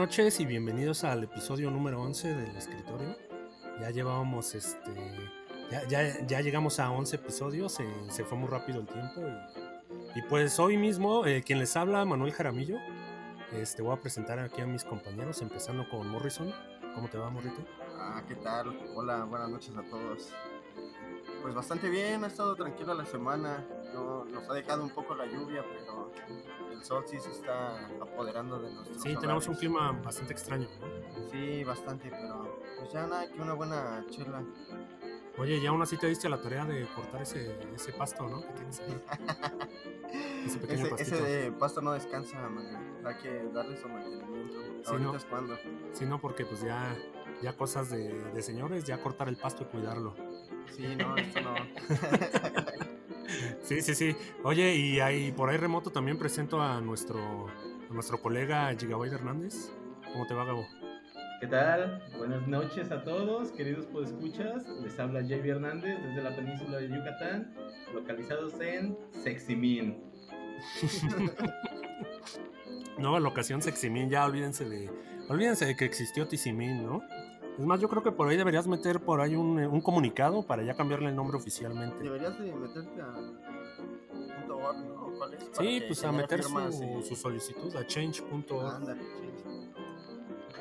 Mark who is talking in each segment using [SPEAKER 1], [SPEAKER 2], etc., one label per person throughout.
[SPEAKER 1] Noches y bienvenidos al episodio número 11 del escritorio. Ya llevábamos este. Ya, llegamos a 11 episodios, se fue muy rápido el tiempo. Y, pues hoy mismo, eh, quien les habla, Manuel Jaramillo. Este, voy a presentar aquí a mis compañeros, empezando con Morrison. ¿Cómo te va, Morrito?
[SPEAKER 2] Ah, ¿qué tal? Hola, buenas noches a todos. Pues bastante bien, ha estado tranquila la semana. Nos ha dejado un poco la lluvia, pero el sol sí se está apoderando de nosotros.
[SPEAKER 1] Sí, tenemos un clima bastante extraño,
[SPEAKER 2] ¿no? Sí, bastante, pero pues ya nada, que una buena chela.
[SPEAKER 1] Oye, ya aún así te diste la tarea de cortar ese, ese pasto, ¿no? Que tienes ahí.
[SPEAKER 2] ese pequeño ese, pasto no descansa, man. Hay que darle su mantenimiento. Sí, Ahorita
[SPEAKER 1] no,
[SPEAKER 2] es cuando.
[SPEAKER 1] Sí, no, porque pues ya, ya cosas de, de señores, ya cortar el pasto y cuidarlo.
[SPEAKER 2] Sí, no, esto no.
[SPEAKER 1] sí, sí, sí. Oye, y ahí por ahí remoto también presento a nuestro, a nuestro colega Gigabyte Hernández. ¿Cómo te va, Gabo?
[SPEAKER 3] ¿Qué tal? Buenas noches a todos, queridos podescuchas. Les habla JB Hernández desde la península de Yucatán, localizados en Seximin.
[SPEAKER 1] Nueva locación Seximin, ya olvídense de, olvídense de que existió Tizimín, ¿no? Es más, yo creo que por ahí deberías meter por ahí un, un comunicado para ya cambiarle el nombre oficialmente.
[SPEAKER 2] Deberías de meterte a .org, ¿no? ¿Cuál es?
[SPEAKER 1] Sí, pues a meter su, su, solicitud a change.org.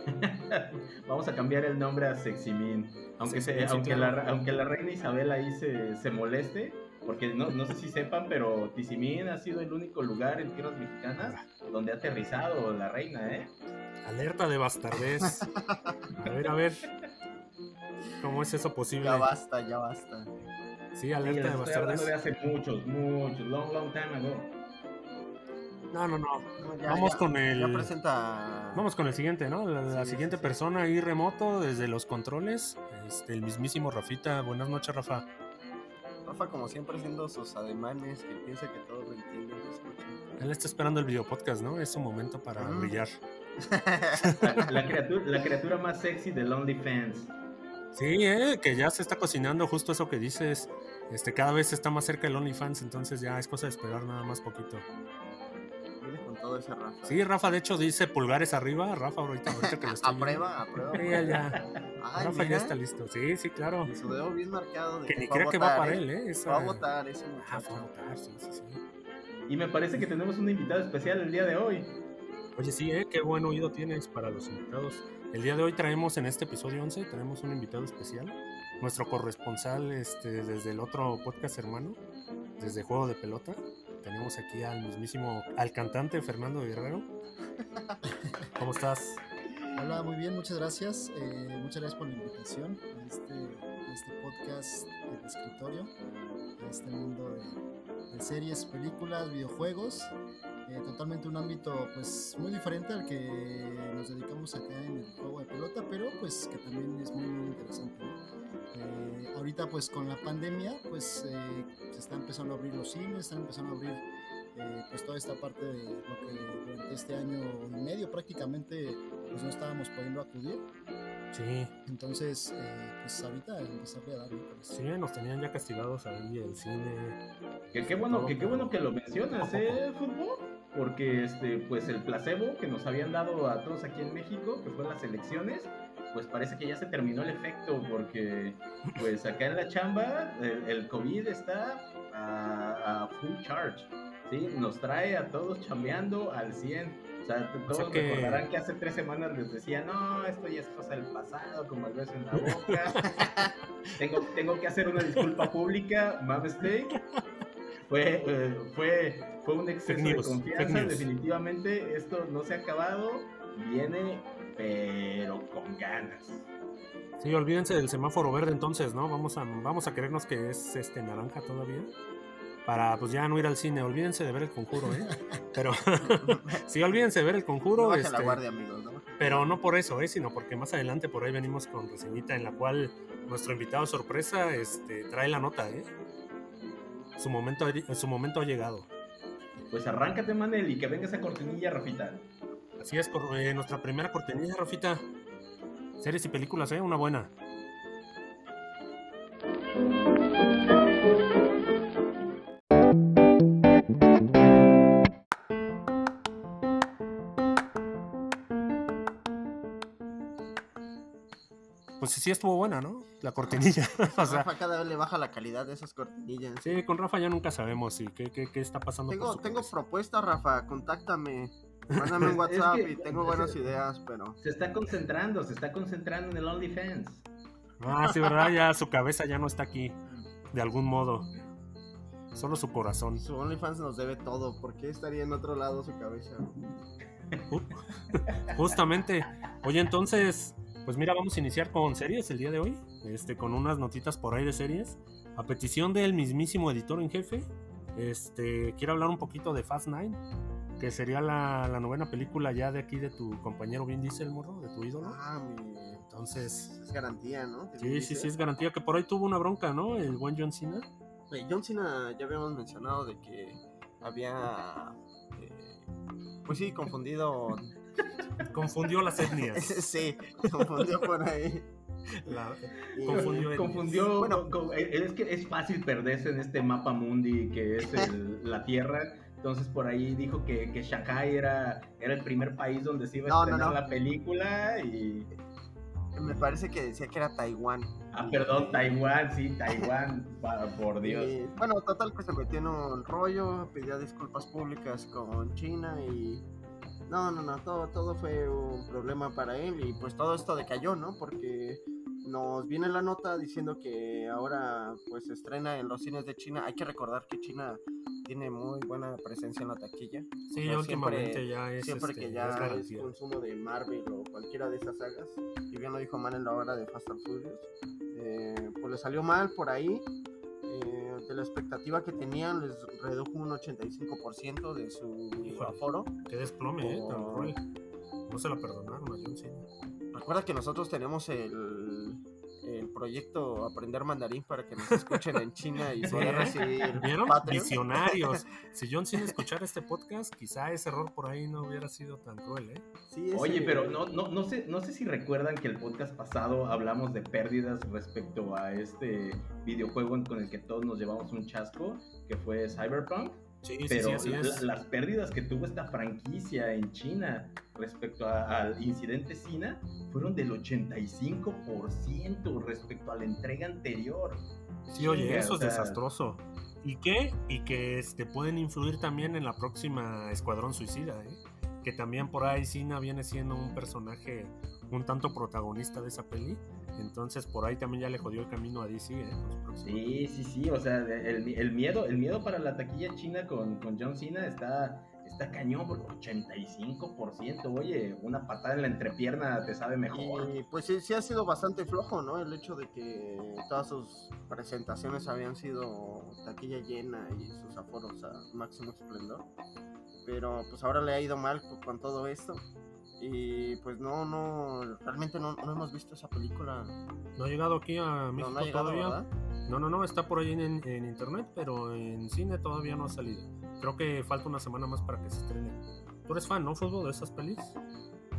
[SPEAKER 3] Vamos a cambiar el nombre a Seximin. Aunque, se, aunque, la, aunque la reina Isabel ahí se, se moleste, porque no, no, sé si sepan, pero Tizimín ha sido el único lugar en tierras mexicanas donde ha aterrizado la reina, ¿eh?
[SPEAKER 1] Alerta de bastardez. A ver, a ver. ¿Cómo es eso posible?
[SPEAKER 2] Ya basta, ya basta.
[SPEAKER 1] Sí, alerta de bastardez.
[SPEAKER 3] de hace muchos, muchos, long, long time ago.
[SPEAKER 1] No, no, no. Vamos con el.
[SPEAKER 2] Ya presenta.
[SPEAKER 1] Vamos con el siguiente, ¿no? La, siguiente persona ahí remoto desde los controles. Este, el mismísimo Rafita. Buenas noches, Rafa.
[SPEAKER 2] Rafa, como siempre, haciendo sus ademanes, que piensa que todos lo entienden,
[SPEAKER 1] Él está esperando el video podcast, ¿no? Es su momento para brillar.
[SPEAKER 3] La, criatura, la criatura más sexy del OnlyFans.
[SPEAKER 1] Sí, eh, que ya se está cocinando justo eso que dices. Este, cada vez está más cerca el OnlyFans, entonces ya es cosa de esperar nada más poquito.
[SPEAKER 2] Viene con todo ese Rafa.
[SPEAKER 1] Sí, Rafa de hecho dice pulgares arriba. Rafa ahorita, ahorita que lo
[SPEAKER 2] estoy A prueba, a prueba.
[SPEAKER 1] Sí, ya. Rafa ya está listo. Sí, sí, claro.
[SPEAKER 2] Y su dedo bien marcado. De
[SPEAKER 1] que, ni crea que va para ¿eh? él, ¿eh?
[SPEAKER 2] Va a votar ese muchacho.
[SPEAKER 1] Ah, va a votar, sí, sí, sí.
[SPEAKER 3] Y me parece que tenemos un invitado especial el día de hoy.
[SPEAKER 1] Oye, sí, ¿eh? qué buen oído tienes para los invitados. El día de hoy traemos en este episodio 11, tenemos un invitado especial, nuestro corresponsal este, desde el otro podcast hermano, desde Juego de Pelota. Tenemos aquí al mismísimo, al cantante Fernando Guerrero. ¿Cómo estás?
[SPEAKER 4] Hola, muy bien, muchas gracias. Eh, muchas gracias por la invitación a este, a este podcast de escritorio, a este mundo de, de series, películas, videojuegos eh, totalmente un ámbito pues muy diferente al que nos dedicamos acá en el juego de pelota, pero pues que también es muy, muy interesante. Eh, ahorita pues con la pandemia pues eh, se está empezando a abrir los cines, están empezando a abrir pues toda esta parte de lo que durante este año y medio prácticamente pues no estábamos pudiendo acudir.
[SPEAKER 1] Sí.
[SPEAKER 4] Entonces, pues ahorita empezarle a dar.
[SPEAKER 1] Sí, nos tenían ya castigados ahí el cine.
[SPEAKER 3] Que qué bueno, que qué bueno que lo mencionas, ¿eh, fútbol? Porque este, pues el placebo que nos habían dado a todos aquí en México, que fue las elecciones, pues parece que ya se terminó el efecto, porque pues acá en la chamba el, COVID está a, full charge, ¿sí? Nos trae a todos chambeando al 100. O sea, todos recordarán que hace tres semanas les decía, no, esto ya es cosa del pasado, como el beso en la boca. tengo, tengo que hacer una disculpa pública, my mistake fue, eh, fue, fue un exceso de confianza. Definitivamente esto no se ha acabado. Viene, pero con ganas.
[SPEAKER 1] Sí, olvídense del semáforo verde entonces, ¿no? Vamos a, vamos a creernos que es este naranja todavía. Para pues ya no ir al cine, olvídense de ver el conjuro, ¿eh? Pero sí, olvídense de ver el conjuro.
[SPEAKER 2] No este, la guardia, amigos, ¿no?
[SPEAKER 1] Pero no por eso, ¿eh? Sino porque más adelante por ahí venimos con reseñita en la cual nuestro invitado sorpresa este, trae la nota, ¿eh? Su momento, su momento ha llegado.
[SPEAKER 3] Pues arráncate, Manel, y que venga esa cortinilla, Rafita.
[SPEAKER 1] Así es, eh, nuestra primera cortinilla, Rafita. Series y películas, ¿eh? Una buena. Sí estuvo buena, ¿no? La cortinilla. o sea,
[SPEAKER 2] Rafa cada vez le baja la calidad de esas cortinillas.
[SPEAKER 1] sí, con Rafa ya nunca sabemos si qué, qué, qué está pasando.
[SPEAKER 2] Tengo, tengo propuestas, Rafa, contáctame. Mándame un
[SPEAKER 3] Es
[SPEAKER 2] WhatsApp
[SPEAKER 3] que-
[SPEAKER 2] y tengo buenas ideas, pero...
[SPEAKER 3] Se está concentrando, se está concentrando en el OnlyFans.
[SPEAKER 1] Ah, sí, ¿verdad? Ya su cabeza ya no está aquí, de algún modo. Solo su corazón.
[SPEAKER 2] Su OnlyFans nos debe todo. ¿Por qué estaría en otro lado su cabeza?
[SPEAKER 1] Ju- Justamente. Oye, entonces, pues mira, vamos a iniciar con series el día de hoy. Este, con unas notitas por ahí de series. A petición del mismísimo editor en jefe. Este, quiero hablar un poquito de Fast Nine. Que sería la, la novena película ya de aquí de tu compañero Vin Diesel, morro, de tu ídolo.
[SPEAKER 2] Ah, mi...
[SPEAKER 1] Entonces,
[SPEAKER 2] Es garantía, ¿no?
[SPEAKER 1] Sí, sí, sí, es garantía que por ahí tuvo una bronca, ¿no? El buen John Cena.
[SPEAKER 2] Eh, John Cena ya habíamos mencionado de que había... eh, pues sí, confundido...
[SPEAKER 1] Confundió las etnias.
[SPEAKER 2] sí, confundió por ahí.
[SPEAKER 1] La-
[SPEAKER 2] Y-
[SPEAKER 1] Confundió.
[SPEAKER 3] Confundió.
[SPEAKER 2] Bueno.
[SPEAKER 3] con- con- es que es fácil perderse en este mapa mundi que es el- la Tierra. Entonces por ahí dijo que, que Shanghai era, era el primer país donde se iba a
[SPEAKER 2] No,
[SPEAKER 3] estrenar
[SPEAKER 2] no.
[SPEAKER 3] la película y...
[SPEAKER 2] Me parece que decía que era Taiwán.
[SPEAKER 3] Ah, perdón, Taiwán, sí, Taiwán, por Dios.
[SPEAKER 2] Y, bueno, total que se metió en un rollo, pidió disculpas públicas con China y... No, no, no, todo, todo fue un problema para él y pues todo esto decayó, ¿no? Porque nos viene la nota diciendo que ahora pues se estrena en los cines de China. Hay que recordar que China tiene muy buena presencia en la taquilla.
[SPEAKER 1] Sí,
[SPEAKER 2] O sea,
[SPEAKER 1] últimamente
[SPEAKER 2] siempre-
[SPEAKER 1] ya es,
[SPEAKER 2] Siempre
[SPEAKER 1] este,
[SPEAKER 2] que
[SPEAKER 1] es
[SPEAKER 2] ya es,
[SPEAKER 1] garantía.
[SPEAKER 2] consumo de Marvel o cualquiera de esas sagas, y bien lo dijo Man en la hora de Fast and Furious, eh, pues le salió mal por ahí. La expectativa que tenían, les redujo un 85% de su
[SPEAKER 1] Híjole.
[SPEAKER 2] aforo.
[SPEAKER 1] Qué desplome, eh, tan cruel. No se la perdonaron a John Cena.
[SPEAKER 2] Recuerda que nosotros tenemos el proyecto Aprender Mandarín para que nos escuchen en China y
[SPEAKER 1] Sí,
[SPEAKER 2] poder recibir
[SPEAKER 1] ¿Vieron?
[SPEAKER 2] Patreon.
[SPEAKER 1] Visionarios. Si John Cena escuchara este podcast, quizá ese error por ahí no hubiera sido tan cruel, ¿eh?
[SPEAKER 2] Sí,
[SPEAKER 3] Oye, pero no, no, no, sé, no sé si recuerdan que el podcast pasado hablamos de pérdidas respecto a este videojuego con el que todos nos llevamos un chasco, que fue Cyberpunk.
[SPEAKER 1] Sí, sí,
[SPEAKER 3] Pero
[SPEAKER 1] sí,
[SPEAKER 3] la-
[SPEAKER 1] es.
[SPEAKER 3] las pérdidas que tuvo esta franquicia en China respecto a- al incidente Sina fueron del 85% respecto a la entrega anterior.
[SPEAKER 1] Sí, oye, eso
[SPEAKER 3] o
[SPEAKER 1] es desastroso. ¿Y qué? Y que este, pueden influir también en la próxima Escuadrón Suicida, ¿eh? Que también por ahí Cena viene siendo un personaje un tanto protagonista de esa peli. Entonces por ahí también ya le jodió el camino a DC, ¿eh? Próxima
[SPEAKER 3] Sí, sí, sí, o sea, el, el miedo, el miedo para la taquilla china con, con John Cena está, está cañón, porque 85%, oye, una patada en la entrepierna te sabe mejor.
[SPEAKER 2] Y pues sí, sí ha sido bastante flojo, ¿no? El hecho de que todas sus presentaciones habían sido taquilla llena y sus aforos a máximo esplendor. Pero pues ahora le ha ido mal con todo esto. Y pues no, no, realmente no, no hemos visto esa película.
[SPEAKER 1] No ha llegado aquí a
[SPEAKER 2] No,
[SPEAKER 1] México
[SPEAKER 2] no ha llegado,
[SPEAKER 1] todavía.
[SPEAKER 2] ¿verdad?
[SPEAKER 1] No, no, no, está por ahí en, en internet, pero en cine todavía no ha salido. Creo que falta una semana más para que se estrene. ¿Tú eres fan, no, fútbol, de esas pelis?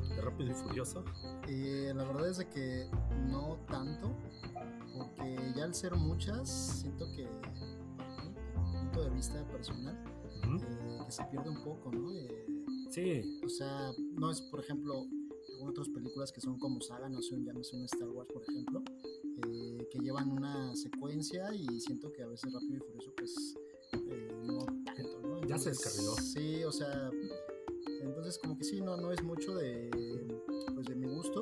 [SPEAKER 1] De Rápido y Furioso.
[SPEAKER 4] Eh, la verdad es de que no tanto, porque ya al ser muchas, siento que, para mí, punto de vista personal, eh, que se pierde un poco, ¿no? Eh,
[SPEAKER 1] Sí,
[SPEAKER 4] o sea, no es, por ejemplo, algunas otras películas que son como saga, no sé, llámese un Star Wars, por ejemplo, eh, que llevan una secuencia y siento que a veces Rápido y Furioso, pues, eh, no tanto, ¿no?
[SPEAKER 1] Ya se descarriló.
[SPEAKER 4] Sí, o sea, entonces como que sí, no, no es mucho de, pues, de mi gusto.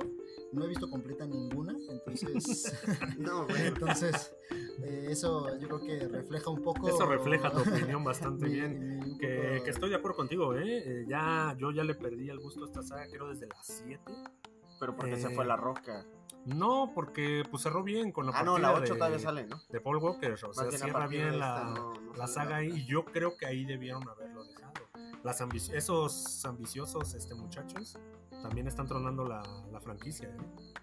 [SPEAKER 4] No he visto completa ninguna, entonces,
[SPEAKER 2] No, bueno.
[SPEAKER 4] entonces eh, eso yo creo que refleja un poco.
[SPEAKER 1] eso refleja tu opinión bastante
[SPEAKER 4] mi-
[SPEAKER 1] bien.
[SPEAKER 4] mi-
[SPEAKER 1] Que,
[SPEAKER 4] poco-
[SPEAKER 1] que estoy de acuerdo contigo, ¿eh? Eh, Ya, yo ya le perdí el gusto a esta saga, creo, desde las 7.
[SPEAKER 2] Pero porque se
[SPEAKER 1] Eh,
[SPEAKER 2] fue la roca.
[SPEAKER 1] No, porque pues cerró bien con la
[SPEAKER 2] Ah, no, la
[SPEAKER 1] partida
[SPEAKER 2] 8
[SPEAKER 1] de,
[SPEAKER 2] todavía sale, ¿no?
[SPEAKER 1] de Paul Walker. O sea,
[SPEAKER 2] bien
[SPEAKER 1] cierra bien
[SPEAKER 2] esta
[SPEAKER 1] la,
[SPEAKER 2] no- no
[SPEAKER 1] la saga ahí y yo creo que ahí debieron dejado. Las ambi- esos ambiciosos este, muchachos también están tronando la, la franquicia. ¿eh?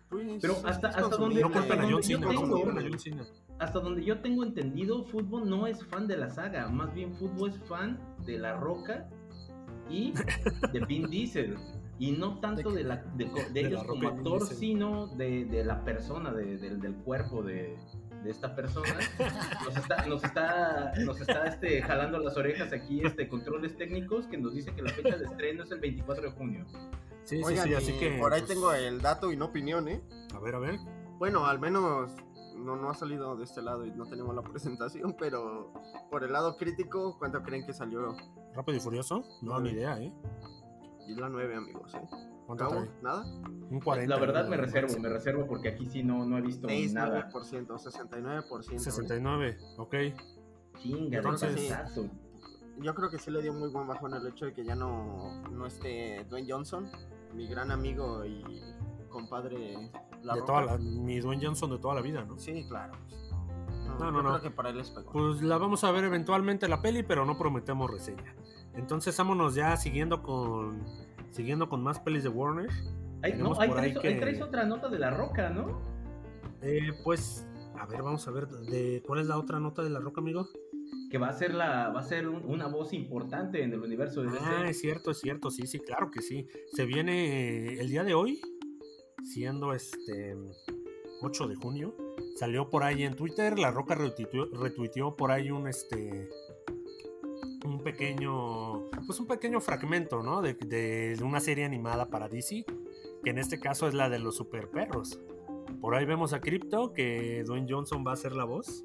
[SPEAKER 2] Pues,
[SPEAKER 3] Pero
[SPEAKER 2] es-
[SPEAKER 3] hasta- hasta donde-
[SPEAKER 1] No
[SPEAKER 2] consumible.
[SPEAKER 1] culpen a John
[SPEAKER 3] yo
[SPEAKER 1] Cena, no
[SPEAKER 3] tengo-
[SPEAKER 1] culpen a John Cena.
[SPEAKER 3] Hasta donde yo tengo entendido, Fútbol no es fan de la saga, más bien Fútbol es fan de La Roca y de Vin Diesel. Y no tanto
[SPEAKER 4] De
[SPEAKER 3] la, de,
[SPEAKER 1] La
[SPEAKER 3] ellos como actor, sino de, de la persona, de- del- del cuerpo de, de esta persona. Nos está, nos está, nos está este, jalando las orejas aquí este, controles técnicos que nos dice que la fecha de estreno es el 24 de junio.
[SPEAKER 1] Sí, sí,
[SPEAKER 2] Oigan,
[SPEAKER 1] sí, así que.
[SPEAKER 2] por ahí
[SPEAKER 1] pues,
[SPEAKER 2] tengo el dato y no opinión, ¿eh?
[SPEAKER 1] A ver, a ver.
[SPEAKER 2] bueno, al menos no, no ha salido de este lado y no tenemos la presentación, pero por el lado crítico, ¿cuánto creen que salió?
[SPEAKER 1] Rápido y Furioso, no ni idea, ¿eh?
[SPEAKER 2] Y la 9, amigos, ¿eh?
[SPEAKER 1] ¿Cuánto.
[SPEAKER 2] ¿Nada?
[SPEAKER 1] Un 40.
[SPEAKER 3] La verdad me reservo, me reservo porque aquí sí no, no he visto nada.
[SPEAKER 2] 69%, 69%.
[SPEAKER 1] 69, ok.
[SPEAKER 3] Chinga,
[SPEAKER 1] Entonces-
[SPEAKER 2] Yo creo que sí le dio muy buen bajón el hecho de que ya no, no esté Dwayne Johnson, mi gran amigo y compadre La
[SPEAKER 1] de
[SPEAKER 2] Roca.
[SPEAKER 1] toda la, mi Dwayne Johnson de toda la vida, ¿no?
[SPEAKER 2] Sí, claro.
[SPEAKER 1] No, no, no.
[SPEAKER 2] creo que para él es pegó.
[SPEAKER 1] Pues la vamos a ver eventualmente la peli, pero no prometemos reseña. Entonces vámonos ya siguiendo con siguiendo con más pelis de Warner.
[SPEAKER 3] Ay, no,
[SPEAKER 1] que-
[SPEAKER 3] traes otra nota de la roca, ¿no?
[SPEAKER 1] Eh, pues a ver, vamos a ver de cuál es la otra nota de la roca, amigo.
[SPEAKER 3] Que va a ser la, va a ser un- una voz importante en el universo de DC.
[SPEAKER 1] Ah, es cierto, es cierto, sí, sí, claro que sí. Se viene eh, el día de hoy, siendo este 8 de junio. Salió por ahí en Twitter, La Roca retuiteó, retuiteó por ahí un este un pequeño pues un pequeño fragmento, ¿no? De, de una serie animada para DC, que en este caso es la de los super perros. Por ahí vemos a Crypto que Dwayne Johnson va a ser la voz.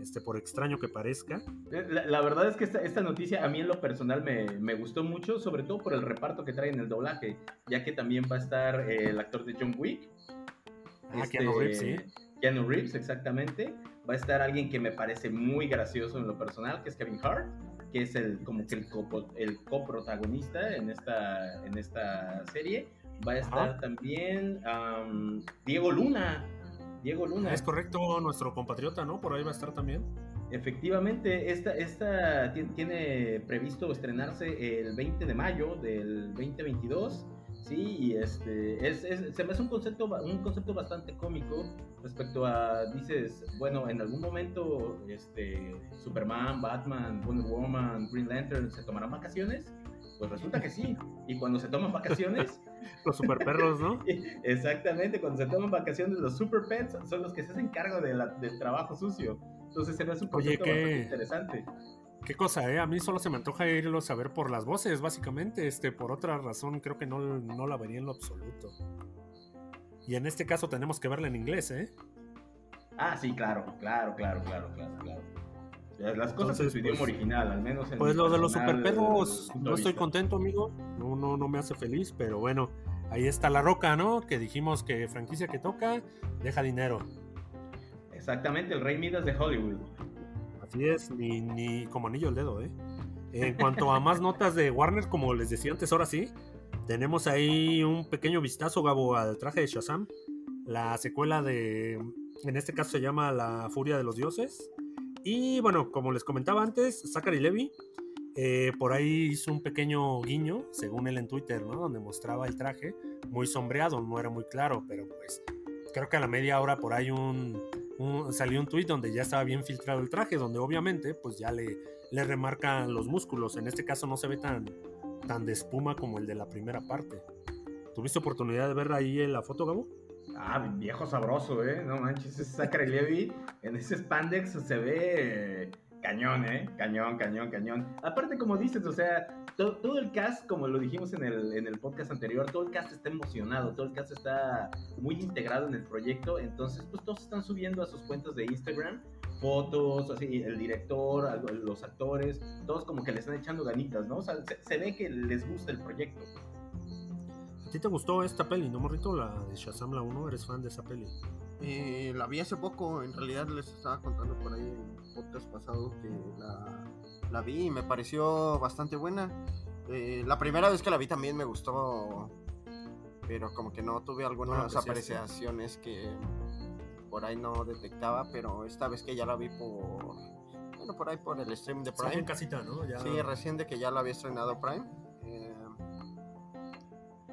[SPEAKER 1] Este, por extraño que parezca.
[SPEAKER 3] Eh, La, la verdad es que esta, esta noticia a mí en lo personal me, me gustó mucho, sobre todo por el reparto que trae en el doblaje, ya que también va a estar eh, el actor de John Wick.
[SPEAKER 1] Ah,
[SPEAKER 3] este,
[SPEAKER 1] Keanu Reeves, sí.
[SPEAKER 3] Keanu Reeves, exactamente. Va a estar alguien que me parece muy gracioso en lo personal, que es Kevin Hart, que es el como que el, copo- el coprotagonista en esta, en esta serie. Va a estar
[SPEAKER 1] Ajá.
[SPEAKER 3] también am, Diego Luna. Diego Luna.
[SPEAKER 1] Es correcto, nuestro compatriota, ¿no? Por ahí va a estar también.
[SPEAKER 3] Efectivamente, esta, esta ti- tiene previsto estrenarse el 20 de mayo del 2022. Sí, y este, es, es- se me hace un concepto, un concepto bastante cómico respecto a, dices, bueno, en algún momento este, Superman, Batman, Wonder Woman, Green Lantern se tomarán vacaciones. Pues resulta que sí. Y cuando se toman vacaciones,
[SPEAKER 1] Los super perros, ¿no?
[SPEAKER 3] Exactamente, cuando se toman vacaciones los super pets son los que se hacen cargo de la- del trabajo sucio. Entonces se me hace un concepto bastante interesante.
[SPEAKER 1] Qué cosa, ¿eh? A mí solo se me antoja irlos a ver por las voces, básicamente. Este, por otra razón, creo que no, no la vería en lo absoluto. Y en este caso tenemos que verla en inglés, ¿eh?
[SPEAKER 3] Ah, sí, claro, claro, claro, claro, claro, claro. Las cosas en su idioma
[SPEAKER 1] pues-
[SPEAKER 3] original, al menos en
[SPEAKER 1] Pues lo de los
[SPEAKER 3] personal,
[SPEAKER 1] super perros,
[SPEAKER 3] punto
[SPEAKER 1] no estoy contento, amigo. No, no, no me hace feliz, pero bueno, ahí está la roca, ¿no? Que dijimos que franquicia que toca, deja dinero.
[SPEAKER 3] Exactamente, el Rey Midas de Hollywood.
[SPEAKER 1] Así es, ni, ni como anillo el dedo, ¿eh? En cuanto a más notas de Warner, como les decía antes, ahora sí, tenemos ahí un pequeño vistazo, Gabo, al traje de Shazam. La secuela de, en este caso se llama La Furia de los Dioses. Y bueno, como les comentaba antes, Zachary Levy eh, por ahí hizo un pequeño guiño, según él en Twitter, ¿no? Donde mostraba el traje muy sombreado, no era muy claro, pero pues creo que a la media hora por ahí un, salió un tweet donde ya estaba bien filtrado el traje, donde obviamente pues ya le, le remarcan los músculos. En este caso no se ve tan, tan de espuma como el de la primera parte. ¿Tuviste oportunidad de ver ahí la foto, Gabo?
[SPEAKER 3] Ah, viejo sabroso, ¿eh? No manches, ese Zachary Levy en ese spandex se ve eh, cañón, ¿eh? Cañón, cañón, cañón. Aparte, como dices, o sea, to- todo el cast, como lo dijimos en el, en el podcast anterior, todo el cast está emocionado, todo el cast está muy integrado en el proyecto, entonces, pues todos están subiendo a sus cuentas de Instagram fotos, así, el director, los actores, todos como que le están echando ganitas, ¿no? O sea, se, se ve que les gusta el proyecto.
[SPEAKER 1] ¿A ti te gustó esta peli, no, morrito? La de Shazam, la 1, ¿eres fan de esa peli?
[SPEAKER 2] Eh, la vi hace poco, en realidad les estaba contando por ahí en el podcast pasado que la, la vi y me pareció bastante buena. Eh, la primera vez que la vi también me gustó, pero como que no tuve algunas apreciaciones que por ahí no detectaba, pero esta vez que ya la vi por, bueno, por ahí por el stream de
[SPEAKER 1] Está en
[SPEAKER 2] Prime.
[SPEAKER 1] casita, ¿no? Ya
[SPEAKER 2] Sí, recién de que ya la había estrenado Prime. eh,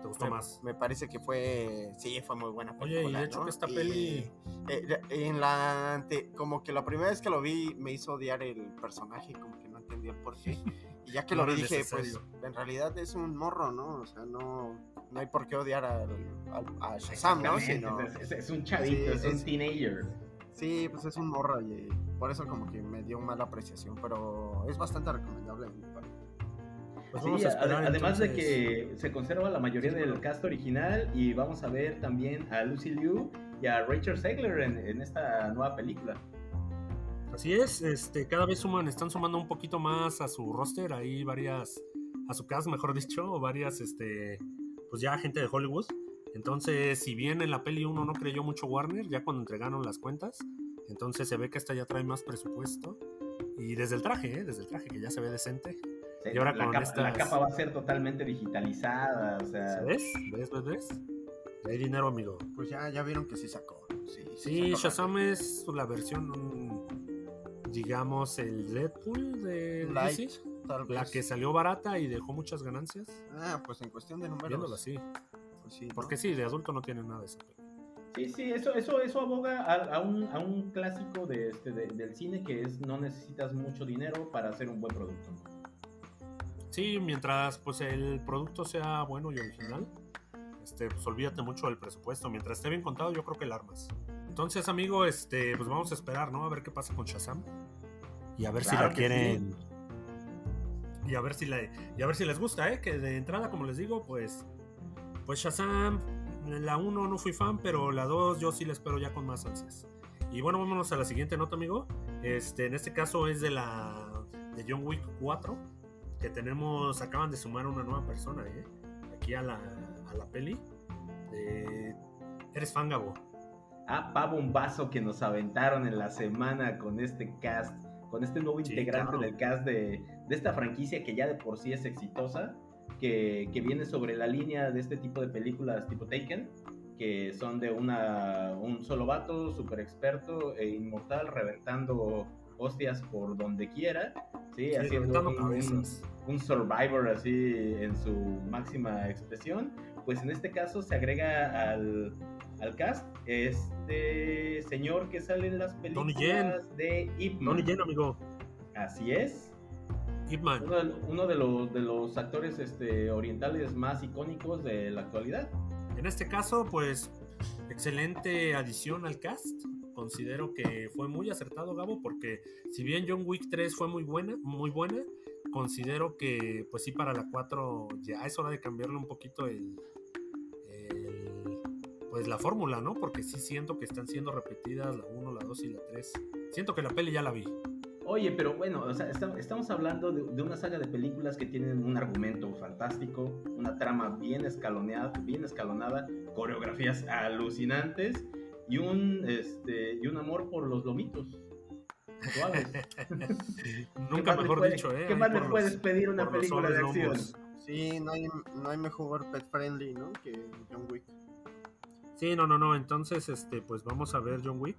[SPEAKER 1] te gustó
[SPEAKER 2] me,
[SPEAKER 1] más.
[SPEAKER 2] me parece que fue, sí, fue muy buena
[SPEAKER 1] Oye, y de hecho
[SPEAKER 2] ¿no?
[SPEAKER 1] que esta
[SPEAKER 2] Y,
[SPEAKER 1] peli-
[SPEAKER 2] eh, en la como que la primera vez que lo vi me hizo odiar el personaje, como que entendía por qué. Y ya que
[SPEAKER 1] No
[SPEAKER 2] lo dije, pues en realidad es un morro, ¿no? O sea, no, no hay por qué odiar al, al- a Shazam, ¿no? Sino,
[SPEAKER 3] Es, es- es un chavito,
[SPEAKER 2] Sí,
[SPEAKER 3] es un teenager.
[SPEAKER 2] sí, pues es un morro y por eso como que me dio mala apreciación, pero es bastante recomendable.
[SPEAKER 1] Pues
[SPEAKER 3] Sí,
[SPEAKER 1] vamos a esperar,
[SPEAKER 3] ade- además de que se conserva la mayoría del cast original y vamos a ver también a Lucy Liu y a Rachel Zegler en, en esta nueva película.
[SPEAKER 1] Así es, este, cada vez suman, están sumando un poquito más a su roster, ahí varias, a su cast, mejor dicho, o varias, este, pues ya gente de Hollywood. Entonces, si bien en la peli uno no creyó mucho Warner, ya cuando entregaron las cuentas, entonces se ve que esta ya trae más presupuesto. Y desde el traje, ¿eh? desde el traje que ya se ve decente.
[SPEAKER 3] Sí,
[SPEAKER 1] Y ahora
[SPEAKER 3] la,
[SPEAKER 1] con
[SPEAKER 3] capa,
[SPEAKER 1] estas-
[SPEAKER 3] la capa va a ser totalmente digitalizada, o sea,
[SPEAKER 1] ¿Ves? ¿Ves, ves, ves? Ya hay dinero, amigo.
[SPEAKER 2] Pues ya, ya vieron que sí sacó. Sí,
[SPEAKER 1] Sí,
[SPEAKER 2] sacó
[SPEAKER 1] Shazam es la versión, digamos, el Deadpool de
[SPEAKER 2] Light,
[SPEAKER 1] DC.
[SPEAKER 2] tal
[SPEAKER 1] La que salió barata y dejó muchas ganancias.
[SPEAKER 2] Ah, pues en cuestión de números.
[SPEAKER 1] Viéndolo así.
[SPEAKER 2] Pues sí, ¿no?
[SPEAKER 1] Porque sí, de adulto no tiene nada de eso.
[SPEAKER 3] Sí, sí, eso, eso, eso aboga a, a un, a un clásico de, este, de- del cine que es no necesitas mucho dinero para hacer un buen producto.
[SPEAKER 1] Sí, mientras pues el producto sea bueno y original, este, pues olvídate mucho del presupuesto. Mientras esté bien contado, yo creo que el armas. Entonces, amigo, este, pues vamos a esperar, ¿no? A ver qué pasa con Shazam. Y a ver si la quieren. Y a ver si la, y a ver si les gusta, ¿eh? Que de entrada, como les digo, pues. Pues Shazam, la 1 no fui fan, pero la 2 yo sí la espero ya con más ansias. Y bueno, vámonos a la siguiente nota, amigo. Este, en este caso es de la. de John Wick 4 que tenemos, acaban de sumar una nueva persona, ¿eh? Aquí a la, a la peli. de- eres fan, Gabo.
[SPEAKER 3] Ah, pa bombazo que nos aventaron en la semana con este cast, con este nuevo
[SPEAKER 1] Sí,
[SPEAKER 3] integrante
[SPEAKER 1] claro.
[SPEAKER 3] del cast de, de esta franquicia que ya de por sí es exitosa, que, que viene sobre la línea de este tipo de películas tipo Taken, que son de una, un solo vato, súper experto e inmortal, reventando hostias por donde quiera, ¿sí?
[SPEAKER 1] Sí,
[SPEAKER 3] haciendo un- un survivor así en su máxima expresión, pues en este caso se agrega al, al cast este señor que sale en las películas de Ip Man.
[SPEAKER 1] Donnie Yen, amigo.
[SPEAKER 3] Así es.
[SPEAKER 1] Ip Man.
[SPEAKER 3] Uno, de- uno de, los, de los actores este, orientales más icónicos de la actualidad.
[SPEAKER 1] En este caso, pues, excelente adición al cast. Considero que fue muy acertado, Gabo, porque si bien John Wick 3 fue muy buena, muy buena, considero que, pues sí, para la 4 ya es hora de cambiarle un poquito el- pues la fórmula, ¿no? Porque sí siento que están siendo repetidas la 1, la 2 y la 3. Siento que la peli ya la vi.
[SPEAKER 3] Oye, pero bueno, o sea, esta- estamos hablando de, de una saga de películas que tienen un argumento fantástico, una trama bien escaloneada, bien escalonada, coreografías alucinantes y un este y un amor por los lomitos. suaves. ¿Qué
[SPEAKER 1] Nunca mejor
[SPEAKER 3] puede-
[SPEAKER 1] dicho, ¿eh?
[SPEAKER 3] ¿Qué más le puedes
[SPEAKER 1] los-
[SPEAKER 3] pedir una película de acción?
[SPEAKER 1] lomos.
[SPEAKER 2] Sí, no hay, no hay mejor pet friendly, ¿no? Que John Wick.
[SPEAKER 1] Sí, no, no, no. Entonces, este, pues vamos a ver John Wick.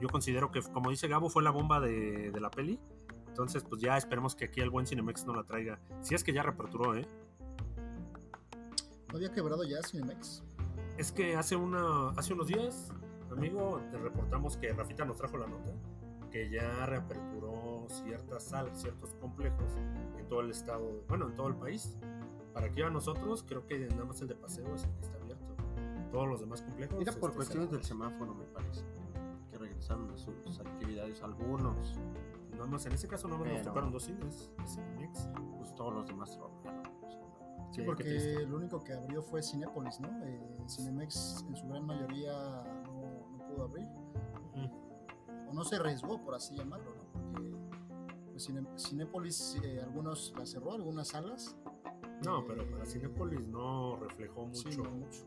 [SPEAKER 1] Yo considero que, como dice Gabo, fue la bomba de, de la peli. Entonces, pues ya esperemos que aquí el buen Cinemex no la traiga. Si es que ya reaperturó, ¿eh?
[SPEAKER 4] ¿No había quebrado ya Cinemex?
[SPEAKER 1] Es que hace una, hace unos días, amigo, te reportamos que Rafita nos trajo la nota que ya reaperturó ciertas salas, ciertos complejos en todo el estado, bueno, en todo el país. Para aquí a nosotros, creo que nada más el de paseo es el que está. Todos los demás complejos.
[SPEAKER 2] Era por
[SPEAKER 1] este,
[SPEAKER 2] cuestiones del semáforo, me parece. Que regresaron a sus actividades algunos.
[SPEAKER 1] Nada más, en ese caso, más nos tocaron dos cines.
[SPEAKER 2] Pues todos los demás trabajaron. no.
[SPEAKER 1] Sí,
[SPEAKER 4] Porque
[SPEAKER 1] triste.
[SPEAKER 4] lo único que abrió fue Cinépolis, ¿no? Eh, Cinemex en su gran mayoría no, no pudo abrir.
[SPEAKER 1] Mm.
[SPEAKER 4] O no se arriesgó, por así llamarlo, ¿no? Porque pues, Cine- Cinépolis, eh, algunos la cerró, algunas salas.
[SPEAKER 1] No,
[SPEAKER 4] Eh,
[SPEAKER 1] pero para Cinepolis no reflejó mucho,
[SPEAKER 4] sí, no.
[SPEAKER 1] mucho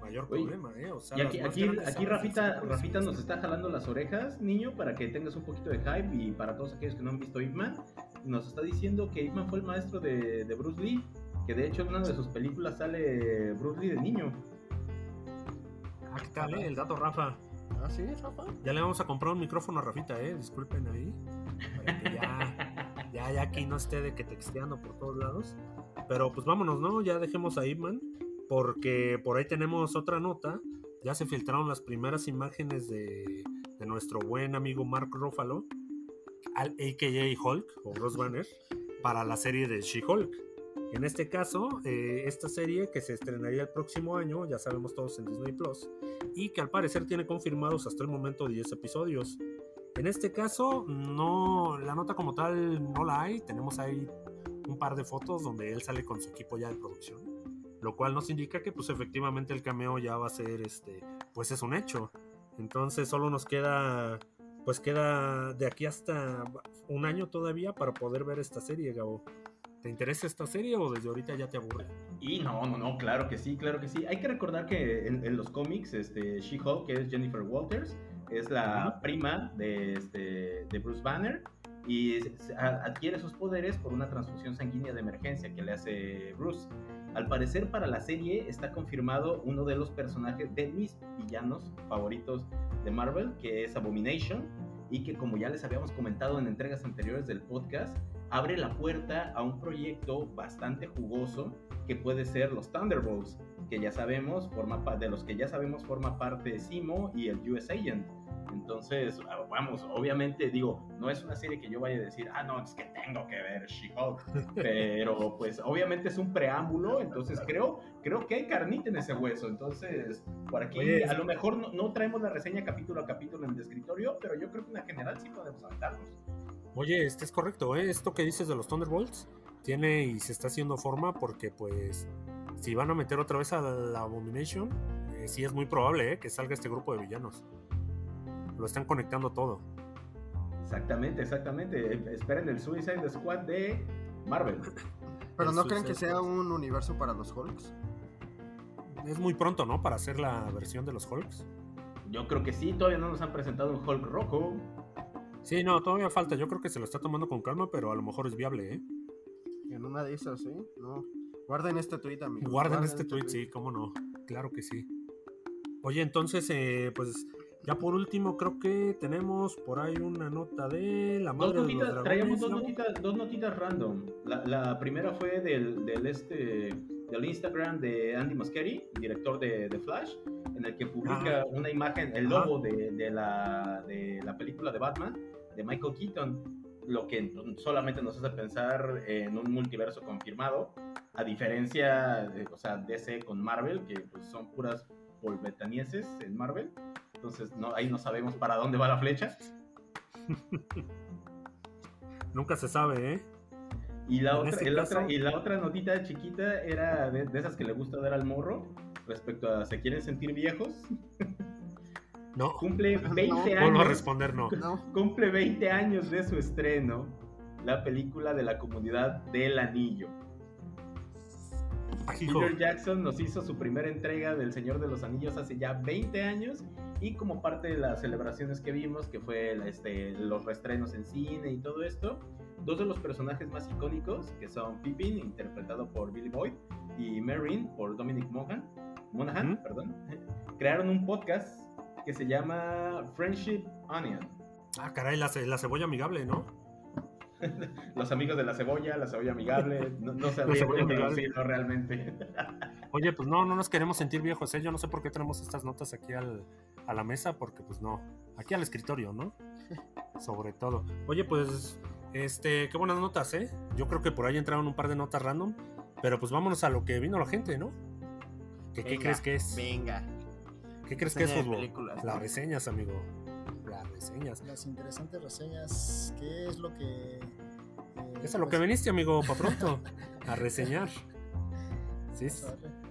[SPEAKER 1] mayor
[SPEAKER 3] Oye,
[SPEAKER 1] problema, ¿eh? O sea,
[SPEAKER 3] Y aquí, aquí, aquí Rafita, Rafita nos está jalando las orejas, niño, para que tengas un poquito de hype y para todos aquellos que no han visto Ip Man, nos está diciendo que Ip Man fue el maestro de, de Bruce Lee, que de hecho en una de sus películas sale Bruce Lee de niño.
[SPEAKER 1] Ah, ¿qué tal, eh? El dato, Rafa.
[SPEAKER 2] ¿Ah, sí, Rafa?
[SPEAKER 1] Ya le vamos a comprar un micrófono a Rafita, ¿eh? Disculpen ahí. Para que ya, ya, ya aquí no esté de que texteando por todos lados. Pero pues vámonos, ¿no? Ya dejemos a Ipman. Porque por ahí tenemos otra nota. Ya se filtraron las primeras imágenes de, de nuestro buen amigo Mark Ruffalo, al AKA Hulk o Bruce Banner, para la serie de She-Hulk. En este caso, eh, esta serie que se estrenaría el próximo año, ya sabemos todos en Disney Plus, y que al parecer tiene confirmados hasta el momento 10 episodios. En este caso, no, la nota como tal no la hay, tenemos ahí un par de fotos donde él sale con su equipo ya de producción, lo cual nos indica que pues efectivamente el cameo ya va a ser este, pues es un hecho. Entonces solo nos queda, pues queda de aquí hasta un año todavía para poder ver esta serie, Gabo. ¿Te interesa esta serie o desde ahorita ya te aburre?
[SPEAKER 3] Y no, no, no, claro que sí, claro que sí. Hay que recordar que en, en los cómics, este, She-Hulk, que es Jennifer Walters, es la prima de, este, de Bruce Banner y adquiere sus poderes por una transfusión sanguínea de emergencia que le hace Bruce. Al parecer para la serie está confirmado uno de los personajes de mis villanos favoritos de Marvel, que es Abomination, y que como ya les habíamos comentado en entregas anteriores del podcast, abre la puerta a un proyecto bastante jugoso que puede ser los Thunderbolts, que ya sabemos forma de los que ya sabemos forma parte Simo y el US Agent. Entonces, vamos, obviamente digo, no es una serie que yo vaya a decir, ah, no, es que tengo que ver She-Hulk, pero pues obviamente es un preámbulo, entonces creo, creo que hay carnita en ese hueso, entonces por aquí a lo mejor no, traemos la reseña capítulo a capítulo en el escritorio, pero yo creo que en general sí podemos aventarnos.
[SPEAKER 1] Oye, este es correcto, ¿eh? Esto que dices de los Thunderbolts tiene y se está haciendo forma porque pues si van a meter otra vez a la Abomination, eh, sí es muy probable ¿eh? que salga este grupo de villanos lo están conectando todo.
[SPEAKER 3] Exactamente, exactamente. Esperen el Suicide Squad de Marvel.
[SPEAKER 2] Pero no creen que sea un universo para los Hulks.
[SPEAKER 1] Es muy pronto, ¿no? Para hacer la versión de los Hulks.
[SPEAKER 3] Yo creo que sí, todavía no nos han presentado un Hulk rojo.
[SPEAKER 1] Sí, no, todavía falta. Yo creo que se lo está tomando con calma, pero a lo mejor es viable, ¿eh?
[SPEAKER 2] En una de esas, ¿eh? No. Guarden este tweet, amigo.
[SPEAKER 1] Guarden, este, este tweet, sí, cómo no. Claro que sí. Oye, entonces, eh, pues ya por último, creo que tenemos por ahí una nota de la madre de los
[SPEAKER 3] Traíamos dos notitas, dos notitas random. La, primera fue del, del, este, del Instagram de Andy Muschietti, director de, de Flash, en el que publica una imagen, el logo de, de, la, de la película de Batman, de Michael Keaton lo que solamente nos hace pensar en un multiverso confirmado, a diferencia de, o sea, DC con Marvel, que pues, son puras polvetanieses en Marvel, entonces, no, ahí no sabemos para dónde va la flecha.
[SPEAKER 1] Nunca se sabe, ¿eh?
[SPEAKER 3] Y la, otra, este y la otra notita chiquita era de, esas que le gusta dar al morro respecto a se quieren sentir viejos.
[SPEAKER 1] No.
[SPEAKER 3] Cumple 20 años.
[SPEAKER 1] A responder no.
[SPEAKER 3] Cumple 20 años de su estreno la película de la comunidad del anillo. Peter Jackson nos hizo su primera entrega del Señor de los Anillos hace ya 20 años y como parte de las celebraciones que vimos, que fue este, los restrenos en cine y todo esto, dos de los personajes más icónicos, que son Pippin, interpretado por Billy Boyd, y Merrin, por Dominic Monaghan, Monaghan perdón, crearon un podcast que se llama Friendship Onion.
[SPEAKER 1] Ah, caray, la, la cebolla amigable, ¿no?
[SPEAKER 3] los amigos de la cebolla, la cebolla amigable, no, no sabía cómo decirlo realmente.
[SPEAKER 1] Oye, pues no, no nos queremos sentir viejos, ¿eh? Yo no sé por qué tenemos estas notas aquí al, a la mesa, porque pues no, aquí al escritorio, ¿no? Sobre todo. Oye, pues, este, qué buenas notas, ¿eh? Yo creo que por ahí entraron un par de notas random, pero pues vámonos a lo que vino la gente, ¿no? ¿Qué, ¿qué crees que es?
[SPEAKER 2] Venga.
[SPEAKER 1] ¿Qué crees que es fútbol? Las reseñas, amigo. Las reseñas.
[SPEAKER 4] Las interesantes reseñas. ¿Qué es lo que... Eh,
[SPEAKER 1] es a lo que pues viniste, amigo, para pronto. a reseñar. Sí,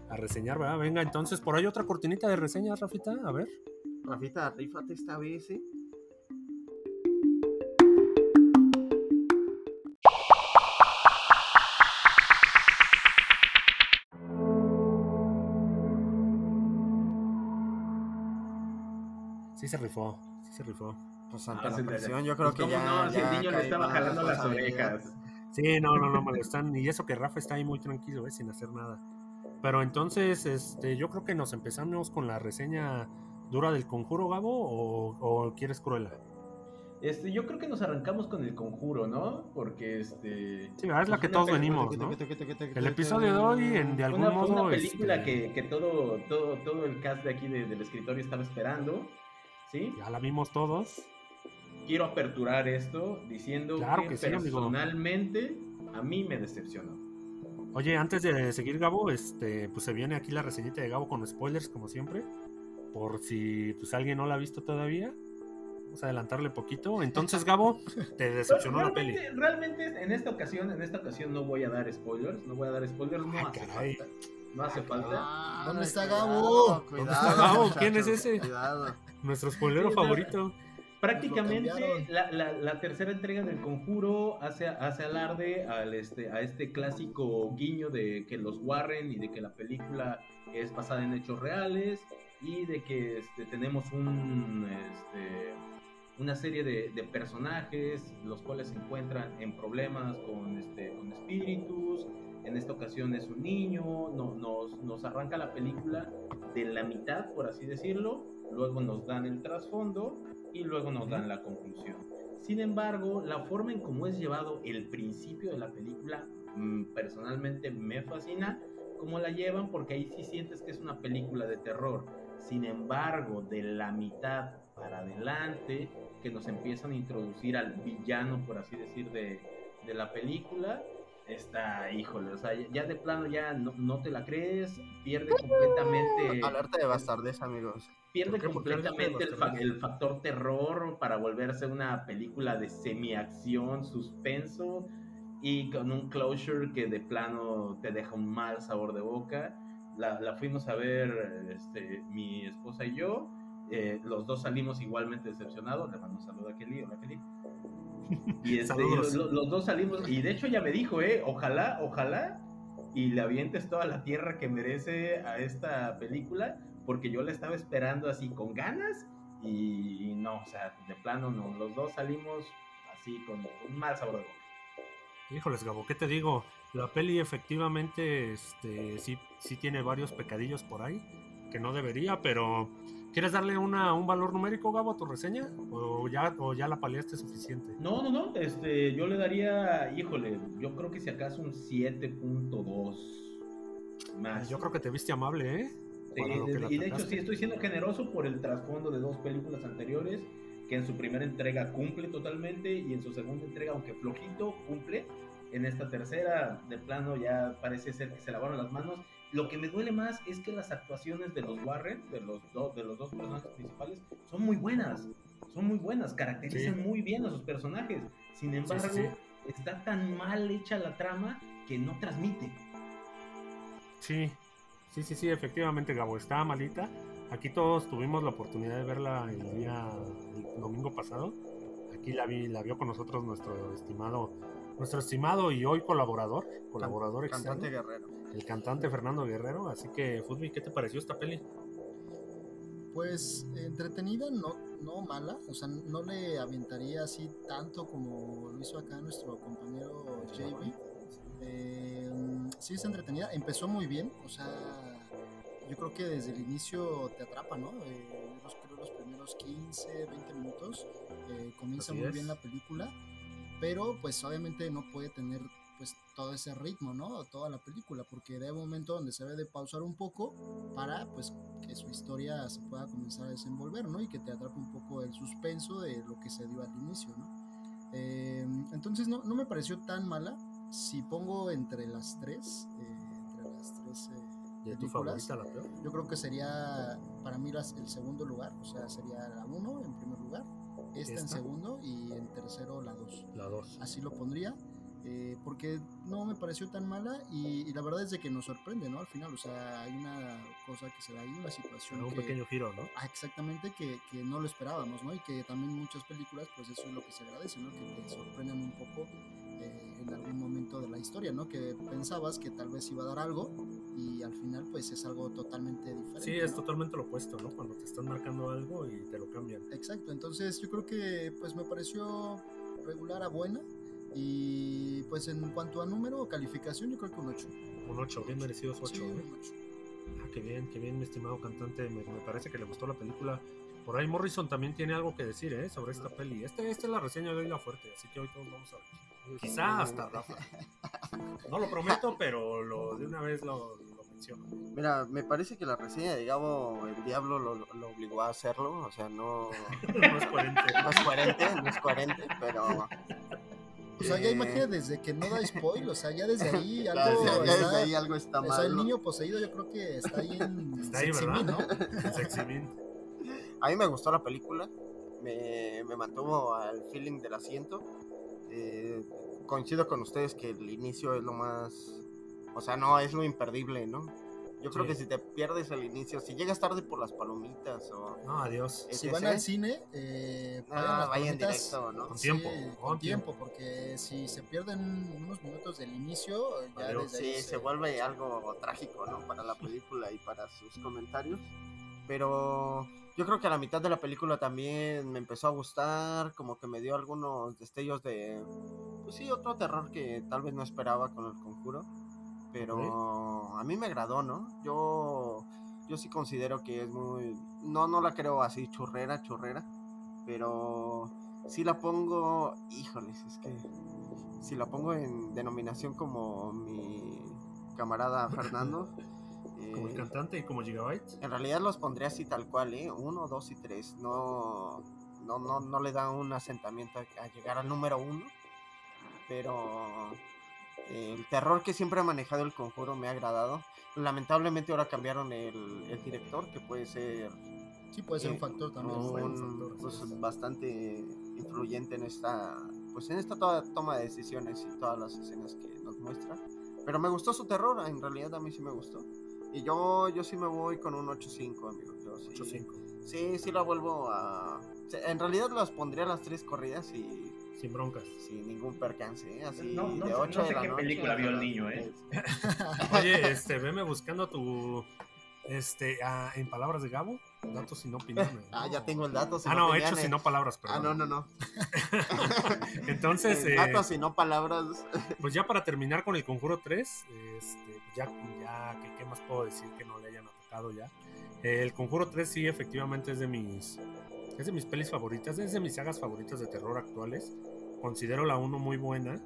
[SPEAKER 1] a reseñar, ¿verdad? Venga, entonces, por ahí otra cortinita de reseñas, Rafita, a ver.
[SPEAKER 2] Rafita, rífate esta vez, ¿eh?
[SPEAKER 1] Sí se rifó, se rifó.
[SPEAKER 2] Pues ante ah, la presión, yo creo que ya.
[SPEAKER 3] No, si el niño le estaba jalando las orejas.
[SPEAKER 1] Sí, no, no, no, me lo están. Y eso que Rafa está ahí muy tranquilo, ¿eh? sin hacer nada. Pero entonces, este, yo creo que nos empezamos con la reseña dura del conjuro, Gabo, o, quieres cruela?
[SPEAKER 3] Este, yo creo que nos arrancamos con el conjuro, ¿no? Porque este.
[SPEAKER 1] Sí, es la que todos venimos, ¿no? El episodio de hoy, en, de algún modo.
[SPEAKER 3] Una película este, que, que, todo, todo, todo el cast de aquí del escritorio estaba esperando. ¿Sí?
[SPEAKER 1] Ya la vimos todos.
[SPEAKER 3] Quiero aperturar esto diciendo que, personalmente a mí me decepcionó.
[SPEAKER 1] Oye, antes de seguir, Gabo, este, pues se viene aquí la reseñita de Gabo con spoilers, como siempre por si pues alguien no la ha visto todavía. Vamos a adelantarle poquito. Entonces, Gabo, te decepcionó la peli.
[SPEAKER 3] realmente, en esta ocasión, en esta ocasión no voy a dar spoilers, no voy a dar spoilers, no
[SPEAKER 1] Ah,
[SPEAKER 3] hace
[SPEAKER 1] caray.
[SPEAKER 3] falta. No hace falta.
[SPEAKER 2] Ah,
[SPEAKER 4] ¿Dónde está Gabo?
[SPEAKER 2] cuidado,
[SPEAKER 1] está Gabo? ¿Quién es ese?
[SPEAKER 2] Cuidado.
[SPEAKER 1] Nuestro spoilero
[SPEAKER 3] Sí,
[SPEAKER 1] favorito.
[SPEAKER 3] Prácticamente la, la- la tercera entrega del conjuro hace, hace alarde al este, a este clásico guiño de que los Warren y de que la película es basada en hechos reales y de que este, tenemos un, este, una serie de, de personajes los cuales se encuentran en problemas con, este, con espíritus. En esta ocasión es un niño, no- nos, nos arranca la película de la mitad, por así decirlo, luego nos dan el trasfondo y luego nos dan la conclusión. Sin embargo, la forma en cómo es llevado el principio de la película, mm, personalmente me fascina cómo la llevan porque ahí sí sientes que es una película de terror. Sin embargo, de la mitad para adelante, que nos empiezan a introducir al villano, por así decir, de, de la película, está, híjole, o sea, ya- ya de plano ya no, no te la crees, pierde completamente
[SPEAKER 2] Alerta de bastardez, amigos.
[SPEAKER 3] Pierde
[SPEAKER 1] ¿Por qué? ¿Por qué
[SPEAKER 3] completamente el,
[SPEAKER 1] los
[SPEAKER 3] fa- el factor terror para volverse una película de semi-acción, suspenso y con un closure que de plano te deja un mal sabor de boca. La, la fuimos a ver este, mi esposa y yo. eh, los dos salimos igualmente decepcionados. Le mando un saludo a Kelly. Hola, Kelly. Y este, y
[SPEAKER 1] Saludos.
[SPEAKER 3] lo- lo- los dos salimos. Y de hecho ya me dijo, eh, ojalá, ojalá. Y le avientes toda la tierra que merece a esta película porque yo la estaba esperando así con ganas y, no, o sea, de plano no, los dos salimos así con un mal sabor de boca.
[SPEAKER 1] Híjoles, Gabo, ¿qué te digo? La peli efectivamente este, sí, sí tiene varios pecadillos por ahí, que no debería, pero ¿quieres darle una, un valor numérico, Gabo, a tu reseña? ¿O ya, o ya la paliaste suficiente?
[SPEAKER 3] No, no, no, este, yo le daría, híjole, yo creo que si acaso un 7.2 más.
[SPEAKER 1] Yo creo que te viste amable, ¿eh?
[SPEAKER 3] Sí,
[SPEAKER 1] para lo que
[SPEAKER 3] de-
[SPEAKER 1] la
[SPEAKER 3] y de hecho sí estoy siendo generoso por el trasfondo de dos películas anteriores que en su primera entrega cumple totalmente y en su segunda entrega, aunque flojito, cumple. En esta tercera, de plano, ya parece ser que se lavaron las manos. Lo que me duele más es que las actuaciones de los Warren, de los, dos de los dos personajes principales, son muy buenas. Son muy buenas, caracterizan
[SPEAKER 1] Sí.
[SPEAKER 3] muy bien a sus personajes. Sin embargo,
[SPEAKER 1] sí.
[SPEAKER 3] está tan mal hecha la trama que no transmite.
[SPEAKER 1] Sí, sí, sí, sí, efectivamente, Gabo, está malita. Aquí todos tuvimos la oportunidad de verla el día, el domingo pasado. Aquí la vi, la vio con nosotros nuestro estimado, nuestro estimado y hoy colaborador, colaborador externo,
[SPEAKER 2] Cantante guerrero.
[SPEAKER 1] el cantante Fernando Guerrero. Así que, Futbi, ¿qué te pareció esta peli?
[SPEAKER 4] Pues entretenida, no, no mala, o sea, no le aventaría así tanto como lo hizo acá nuestro compañero JB. Eh, sí es entretenida, empezó muy bien, o sea, yo creo que desde el inicio te atrapa, ¿no? Eh, yo creo los primeros 15, 20 minutos eh, comienza
[SPEAKER 1] Así
[SPEAKER 4] muy
[SPEAKER 1] es.
[SPEAKER 4] bien la película, pero pues obviamente no puede tener pues todo ese ritmo, ¿no? Toda la película, porque hay un momento donde se debe de pausar un poco para pues que su historia se pueda comenzar a desenvolver, ¿no? Y que te atrape un poco el suspenso de lo que se dio al inicio, ¿no? Eh, entonces no, no me pareció tan mala. Si pongo entre las tres, eh, entre las tres eh,
[SPEAKER 1] ¿Y tu favorita, la peor?
[SPEAKER 4] yo creo que sería para mí las- el segundo lugar, o sea, sería la uno en primer lugar, esta, en segundo y en tercero la dos
[SPEAKER 1] La dos.
[SPEAKER 4] así lo pondría. eh, porque no me pareció tan mala y, y la verdad es de que nos sorprende, ¿no? Al final, o sea, hay una cosa que se da ahí, una situación
[SPEAKER 1] Un
[SPEAKER 4] que,
[SPEAKER 1] pequeño giro, ¿no?
[SPEAKER 4] ah, exactamente que, que no lo esperábamos, ¿no? Y que también muchas películas, pues eso es lo que se agradece, ¿no? Que te sorprendan un poco eh, en algún momento de la historia, ¿no? Que pensabas que tal vez iba a dar algo y al final, pues es algo totalmente diferente.
[SPEAKER 1] Sí, es
[SPEAKER 4] ¿no?
[SPEAKER 1] totalmente lo opuesto, ¿no? Cuando te están marcando algo y te lo cambian.
[SPEAKER 4] Exacto, entonces yo creo que pues me pareció regular a buena y pues en cuanto a número o calificación yo creo que un 8.
[SPEAKER 1] Un 8, bien merecidos 8.
[SPEAKER 4] Sí,
[SPEAKER 1] ¿eh?
[SPEAKER 4] un 8.
[SPEAKER 1] Ah, qué bien, qué bien, mi estimado cantante. Me, me parece que le gustó la película. Por ahí Morrison también tiene algo que decir, ¿eh? Sobre esta peli. Este, esta es la reseña de hoy la fuerte, así que hoy todos vamos a ver. Quizá hasta Rafa. No lo prometo, pero lo, de una vez lo, lo menciono.
[SPEAKER 2] Mira, me parece que la reseña de Gabo, el diablo lo, lo obligó a hacerlo. O sea, no,
[SPEAKER 1] No es coherente.
[SPEAKER 2] no es coherente, no es coherente, pero.
[SPEAKER 4] O sea, ya
[SPEAKER 2] eh,
[SPEAKER 4] imagínate desde que no da spoil, o sea, ya desde ahí algo
[SPEAKER 2] ya- ya
[SPEAKER 4] está,
[SPEAKER 2] desde ahí algo está
[SPEAKER 4] o sea,
[SPEAKER 2] mal.
[SPEAKER 4] el niño poseído yo creo que está ahí en
[SPEAKER 1] Está ahí,
[SPEAKER 4] Sexy ¿no?
[SPEAKER 1] Sexy Min.
[SPEAKER 2] A mí me gustó la película. me, me mantuvo al feeling del asiento. Eh, coincido con ustedes que el inicio es lo más, o sea, no es lo imperdible, ¿no? Yo creo
[SPEAKER 1] Sí.
[SPEAKER 2] que si te pierdes el inicio, si llegas tarde por las palomitas o...
[SPEAKER 1] No, adiós.
[SPEAKER 4] Si van al cine, eh, paguen las
[SPEAKER 2] vayan directo, ¿no?
[SPEAKER 1] Con tiempo,
[SPEAKER 4] Sí,
[SPEAKER 1] con
[SPEAKER 4] con tiempo, porque si se pierden unos minutos del inicio, ya
[SPEAKER 1] Adiós.
[SPEAKER 4] desde ahí
[SPEAKER 2] Sí, se vuelve algo trágico, ¿no? Para la película y para sus comentarios. Pero yo creo que a la mitad de la película también me empezó a gustar, como que me dio algunos destellos de, pues sí, otro terror que tal vez no esperaba con el conjuro. Pero a mí me agradó, ¿no? Yo, yo sí considero que es muy... No, no la creo así churrera, churrera. Pero si la pongo... Híjoles, es que... Si la pongo en denominación como mi camarada Fernando...
[SPEAKER 1] Como el
[SPEAKER 2] eh,
[SPEAKER 1] cantante y como Gigabyte.
[SPEAKER 2] en realidad los pondré así tal cual, ¿eh? Uno, dos y tres. No, no, no, no le da un asentamiento a, a llegar al número uno. Pero eh, el terror que siempre ha manejado el conjuro me ha agradado. Lamentablemente ahora cambiaron el, el director, que puede ser
[SPEAKER 4] Sí, puede ser un
[SPEAKER 2] eh,
[SPEAKER 4] factor también.
[SPEAKER 1] un-
[SPEAKER 2] un-
[SPEAKER 1] factor,
[SPEAKER 2] pues,
[SPEAKER 1] sí.
[SPEAKER 2] bastante influyente en esta pues en esta toda toma de decisiones y todas las escenas que nos muestra pero me gustó su terror en realidad a mí sí me gustó y yo yo sí me voy con un 8.5 amigo sí,
[SPEAKER 1] 8-5.
[SPEAKER 2] sí sí la vuelvo a en realidad las pondría las tres corridas y
[SPEAKER 1] Sin broncas.
[SPEAKER 2] sin ningún percance ¿eh? así
[SPEAKER 3] No- no
[SPEAKER 2] de
[SPEAKER 3] sé-
[SPEAKER 2] 8
[SPEAKER 3] no
[SPEAKER 2] de
[SPEAKER 3] sé
[SPEAKER 2] la
[SPEAKER 3] qué
[SPEAKER 2] noche
[SPEAKER 3] película vio el niño, ¿eh?
[SPEAKER 1] Oye, este, veme buscando tu. Este, ah, en palabras de Gabo, datos sin opiniones.
[SPEAKER 2] ah ya tengo el dato sin
[SPEAKER 1] Ah, no,
[SPEAKER 2] opiniones.
[SPEAKER 1] hechos y no palabras,
[SPEAKER 2] ah
[SPEAKER 1] perdón.
[SPEAKER 2] no no no
[SPEAKER 1] Entonces,
[SPEAKER 2] Eh, datos y no palabras
[SPEAKER 1] pues ya para terminar con el Conjuro 3, este, ya, ya ¿qué, qué más puedo decir que no le hayan atacado ya? El Conjuro 3 sí, efectivamente es de mis es de mis pelis favoritas, es de mis sagas favoritas de terror actuales. Considero la 1 muy buena.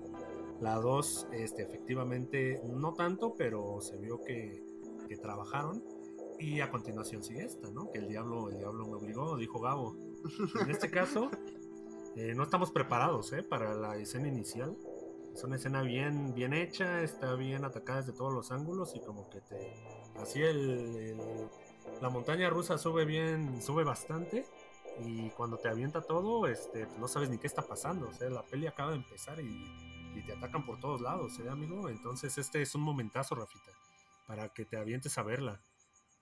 [SPEAKER 1] La 2, este, efectivamente, no tanto, pero se vio que, que trabajaron. Y a continuación sigue esta, ¿no? Que el diablo, el diablo me obligó, dijo Gabo. En este caso, eh, no estamos preparados ¿eh? para la escena inicial. Es una escena bien, bien hecha, está bien atacada desde todos los ángulos y como que te... Así el, el- la montaña rusa sube bien, sube bastante y cuando te avienta todo, este, pues no sabes ni qué está pasando. O sea, la peli acaba de empezar y, y te atacan por todos lados, ¿eh, amigo? Entonces este es un momentazo, Rafita, para que te avientes a verla.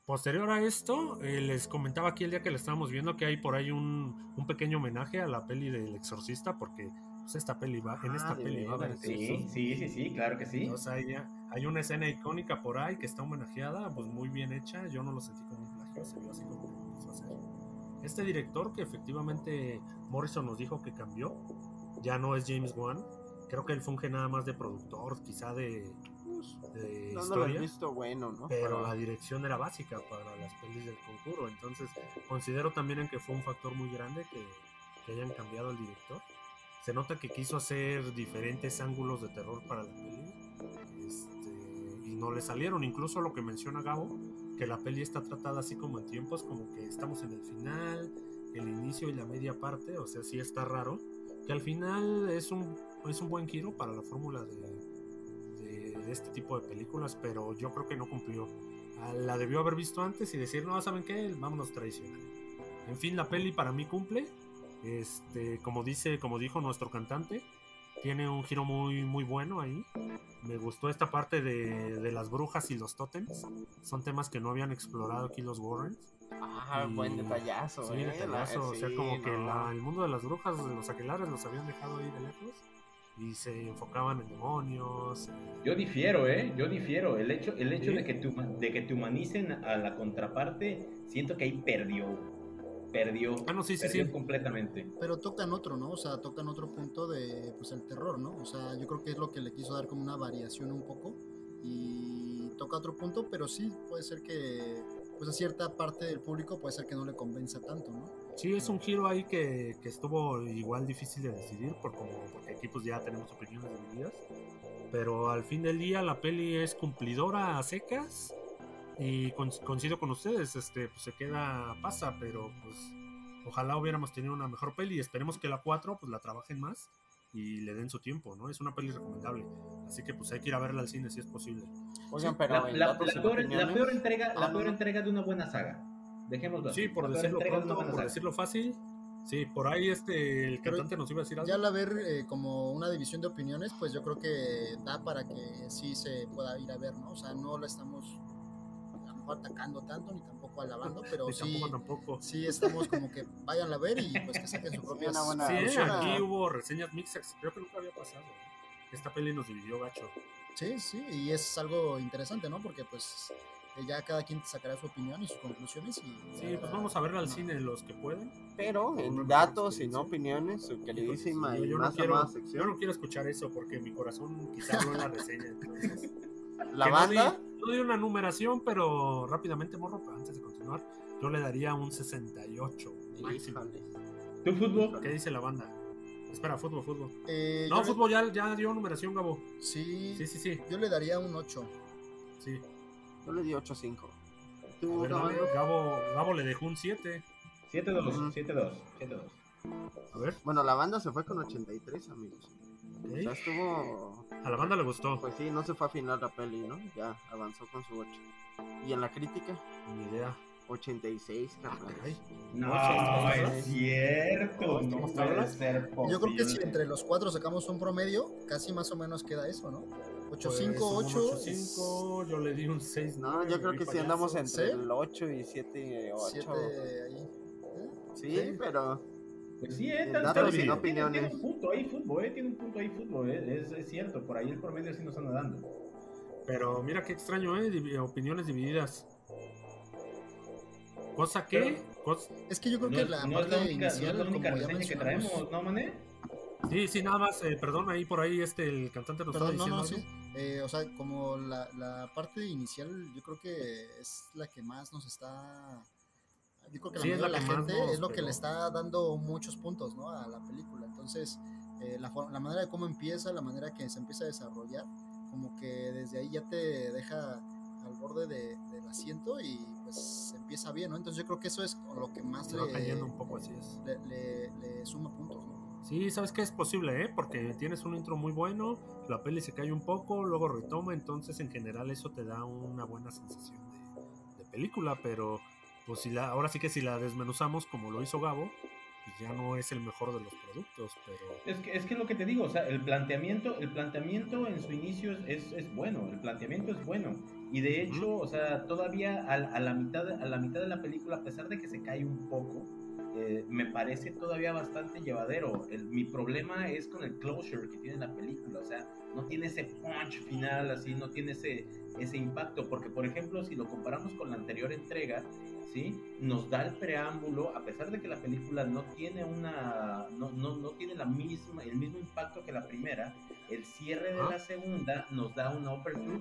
[SPEAKER 1] Posterior a esto, eh, les comentaba aquí el día que la estábamos viendo que hay por ahí un, un pequeño homenaje a la peli del exorcista, porque pues, esta peli va, en
[SPEAKER 2] Ah,
[SPEAKER 1] esta
[SPEAKER 2] de
[SPEAKER 1] peli va a haber
[SPEAKER 3] Sí, sí, sí, sí, claro que sí.
[SPEAKER 1] Entonces hay, hay una escena icónica por ahí que está homenajeada, pues muy bien hecha. Yo no lo sentí como un plagio, se vio así como que lo quiso hacer. Este director que efectivamente Morrison nos dijo que cambió, ya no es James Wan. Creo que él funge nada más de productor, quizá de, de
[SPEAKER 2] no, no
[SPEAKER 1] historia.
[SPEAKER 2] visto bueno, ¿no?
[SPEAKER 1] Pero la dirección era básica para las pelis del conjuro. Entonces, considero también en que fue un factor muy grande que, que hayan cambiado el director. Se nota que quiso hacer diferentes ángulos de terror para la peli. este, y no le salieron. Incluso lo que menciona Gabo, que la peli está tratada así como en tiempos, como que estamos en el final, el inicio y la media parte. O sea, sí está raro. Que al final es un, es un buen giro para la fórmula de, de, este tipo de películas, pero yo creo que no cumplió. Ah, La debió haber visto antes y decir, no, ¿saben qué? Vámonos tradicional. En fin, la peli para mí cumple. Este, como dice, como dijo nuestro cantante, tiene un giro muy, muy bueno ahí. Me gustó esta parte de, de las brujas y los tótems. Son temas que no habían explorado aquí los Warrens.
[SPEAKER 2] Ah,
[SPEAKER 1] Y-
[SPEAKER 2] buen detallazo,
[SPEAKER 1] Sí,
[SPEAKER 2] eh.
[SPEAKER 1] detallazo,
[SPEAKER 2] la-
[SPEAKER 1] o sea,
[SPEAKER 2] sí,
[SPEAKER 1] como que
[SPEAKER 2] no.
[SPEAKER 1] la- el mundo de las brujas, de los aquelares, los habían dejado ahí de lejos y se enfocaban en demonios.
[SPEAKER 3] Yo difiero, ¿eh? Yo difiero. El hecho, el hecho
[SPEAKER 1] ¿Sí?
[SPEAKER 3] de, que te, de que te humanicen a la contraparte, siento que ahí perdió. Perdió.
[SPEAKER 1] Ah, no, sí, sí,
[SPEAKER 3] perdió
[SPEAKER 1] sí.
[SPEAKER 3] completamente.
[SPEAKER 4] Pero tocan otro, ¿no? O sea, tocan otro punto de, pues, el terror, ¿no? O sea, yo creo que es lo que le quiso dar como una variación un poco. Y toca otro punto, pero sí puede ser que, pues, a cierta parte del público puede ser que no le convenza tanto, ¿no?
[SPEAKER 1] Sí, es un giro ahí que, que estuvo igual difícil de decidir por como, porque aquí pues ya tenemos opiniones divididas. Pero al fin del día la peli es cumplidora a secas y con- coincido con ustedes, este, pues se queda pasa, pero pues ojalá hubiéramos tenido una mejor peli y esperemos que la 4 pues la trabajen más y le den su tiempo, ¿no? Es una peli recomendable, así que pues hay que ir a verla al cine si es posible.
[SPEAKER 2] Oigan, pero
[SPEAKER 3] La, la- la peor, la peor entrega,
[SPEAKER 2] Ah,
[SPEAKER 3] la peor
[SPEAKER 2] no.
[SPEAKER 3] entrega de una buena saga. Dejémoslo.
[SPEAKER 1] Sí, por decirlo pronto,
[SPEAKER 3] buena
[SPEAKER 1] por decirlo fácil, Sí, por ahí este, el cantante nos iba a decir algo.
[SPEAKER 4] Ya al haber eh, como una división de opiniones, pues yo creo que da para que sí se pueda ir a ver, ¿no? O sea, no la estamos a lo mejor atacando tanto ni tampoco alabando, pero
[SPEAKER 1] Ni
[SPEAKER 4] sí,
[SPEAKER 1] tampoco, tampoco.
[SPEAKER 4] sí estamos como que vayan a ver y pues que saquen su propia
[SPEAKER 2] una buena-
[SPEAKER 1] Sí, aquí hubo reseñas mixtas. Creo que nunca había pasado. ¿eh? Esta peli nos dividió gacho.
[SPEAKER 4] Sí, sí, y es algo interesante, ¿no? Porque pues ya cada quien sacará su opinión y sus conclusiones y
[SPEAKER 1] Sí, pues vamos a verla al
[SPEAKER 4] no.
[SPEAKER 1] cine los que pueden.
[SPEAKER 2] Pero en datos y no opiniones, su queridísima
[SPEAKER 1] Yo,
[SPEAKER 2] y
[SPEAKER 1] yo no
[SPEAKER 2] más
[SPEAKER 1] quiero,
[SPEAKER 2] amada
[SPEAKER 1] yo
[SPEAKER 2] sección.
[SPEAKER 1] no quiero escuchar eso porque mi corazón quizá en la reseña. entonces.
[SPEAKER 2] La
[SPEAKER 1] Que no
[SPEAKER 2] banda,
[SPEAKER 1] di- No di, una numeración, pero rápidamente, morro, para antes de continuar, yo le daría un 68 máximo.
[SPEAKER 2] híjole.
[SPEAKER 3] ¿Tu fútbol?
[SPEAKER 1] ¿Qué dice la banda? Espera, fútbol, fútbol.
[SPEAKER 4] Eh,
[SPEAKER 1] No,
[SPEAKER 4] yo le-
[SPEAKER 1] fútbol ya, ya dio numeración, Gabo.
[SPEAKER 4] Sí,
[SPEAKER 1] Sí, sí, sí.
[SPEAKER 4] yo le daría un 8.
[SPEAKER 1] sí.
[SPEAKER 2] Yo le di 8-5.
[SPEAKER 1] A
[SPEAKER 2] ¿Tú,
[SPEAKER 1] ver,
[SPEAKER 2] Gabo?
[SPEAKER 1] Gabo, Gabo le dejó un 7.
[SPEAKER 3] 7-2,
[SPEAKER 2] Ujú.
[SPEAKER 3] 7-2, 7-2.
[SPEAKER 1] A ver,
[SPEAKER 2] Bueno, la banda se fue con 83, amigos. sea, estuvo.
[SPEAKER 1] a la banda le gustó.
[SPEAKER 2] Pues sí, no se fue a final la peli, ¿no? Ya avanzó con su 8. Y en la crítica,
[SPEAKER 1] Ni idea.
[SPEAKER 2] 86,
[SPEAKER 1] Ah,
[SPEAKER 2] carnal.
[SPEAKER 1] caray.
[SPEAKER 3] No,
[SPEAKER 1] ¿Ocho,
[SPEAKER 3] es cierto, no
[SPEAKER 1] ¿Cómo
[SPEAKER 3] puede ser posible.
[SPEAKER 4] Yo creo que si entre los cuatro sacamos un promedio, casi más o menos queda eso, ¿no? 8, 5,
[SPEAKER 1] Pues,
[SPEAKER 4] 8,
[SPEAKER 1] un 8, yo le di un 6.
[SPEAKER 2] No, yo creo que sí andamos entre
[SPEAKER 4] ¿Sí?
[SPEAKER 2] el 8 y 7, 8.
[SPEAKER 4] 7 ahí. ¿Eh?
[SPEAKER 2] Sí,
[SPEAKER 4] Sí.
[SPEAKER 2] pero
[SPEAKER 3] Pues sí, eh,
[SPEAKER 2] datos
[SPEAKER 3] tan-
[SPEAKER 1] y
[SPEAKER 3] tiene,
[SPEAKER 2] opiniones.
[SPEAKER 3] tiene un punto ahí fútbol, eh, tiene un punto ahí fútbol, eh, es, es cierto, por ahí el promedio sí nos anda dando.
[SPEAKER 1] Pero mira qué extraño, ¿eh? Opiniones divididas. Cosa que.
[SPEAKER 3] Pero-
[SPEAKER 1] cos-
[SPEAKER 4] Es que yo creo
[SPEAKER 3] No,
[SPEAKER 4] que
[SPEAKER 3] es-
[SPEAKER 4] la
[SPEAKER 3] no es
[SPEAKER 4] parte
[SPEAKER 3] la única, no
[SPEAKER 4] inicial,
[SPEAKER 3] es la única
[SPEAKER 4] como ya
[SPEAKER 3] reseña que
[SPEAKER 4] mencionamos.
[SPEAKER 3] traemos, ¿no, Mané?
[SPEAKER 1] Sí, sí, nada más. eh, perdón, ahí por ahí este el cantante nos
[SPEAKER 4] Perdón,
[SPEAKER 1] estaba
[SPEAKER 4] no, no,
[SPEAKER 1] diciendo.
[SPEAKER 4] sí. Eh, o sea, como la, la parte inicial, yo creo que es la que más nos está. Yo creo que la
[SPEAKER 1] Sí, es la
[SPEAKER 4] de
[SPEAKER 1] que
[SPEAKER 4] la gente
[SPEAKER 1] nos
[SPEAKER 4] es lo que
[SPEAKER 1] pegó.
[SPEAKER 4] le está dando muchos puntos ¿no? a la película. Entonces, eh, la, la manera de cómo empieza, la manera que se empieza a desarrollar, como que desde ahí ya te deja al borde de- del asiento y pues empieza bien, ¿no? Entonces, yo creo que eso es lo que más le,
[SPEAKER 1] cayendo un poco, así es.
[SPEAKER 4] le, le- le suma puntos, ¿no?
[SPEAKER 1] Sí, sabes que es posible, ¿eh? Porque tienes un intro muy bueno, la peli se cae un poco, luego retoma, entonces en general eso te da una buena sensación de, de película, pero pues si la, ahora sí que si la desmenuzamos como lo hizo Gabo, pues ya no es el mejor de los productos, pero
[SPEAKER 3] Es que, es que lo que te digo, o sea, el planteamiento, el planteamiento en su inicio es, es bueno, el planteamiento es bueno. Y de hecho, o sea, todavía a, a la mitad, de- a la mitad de la película, a pesar de que se cae un poco, eh, me parece todavía bastante llevadero. El- mi problema es con el closure que tiene la película, o sea, no tiene ese punch final, así, no tiene ese, ese impacto, porque por ejemplo, si lo comparamos con la anterior entrega, ¿sí? Nos da el preámbulo, a pesar de que la película no tiene una, no, no, no tiene la misma, el mismo impacto que la primera, el cierre de la segunda nos da una apertura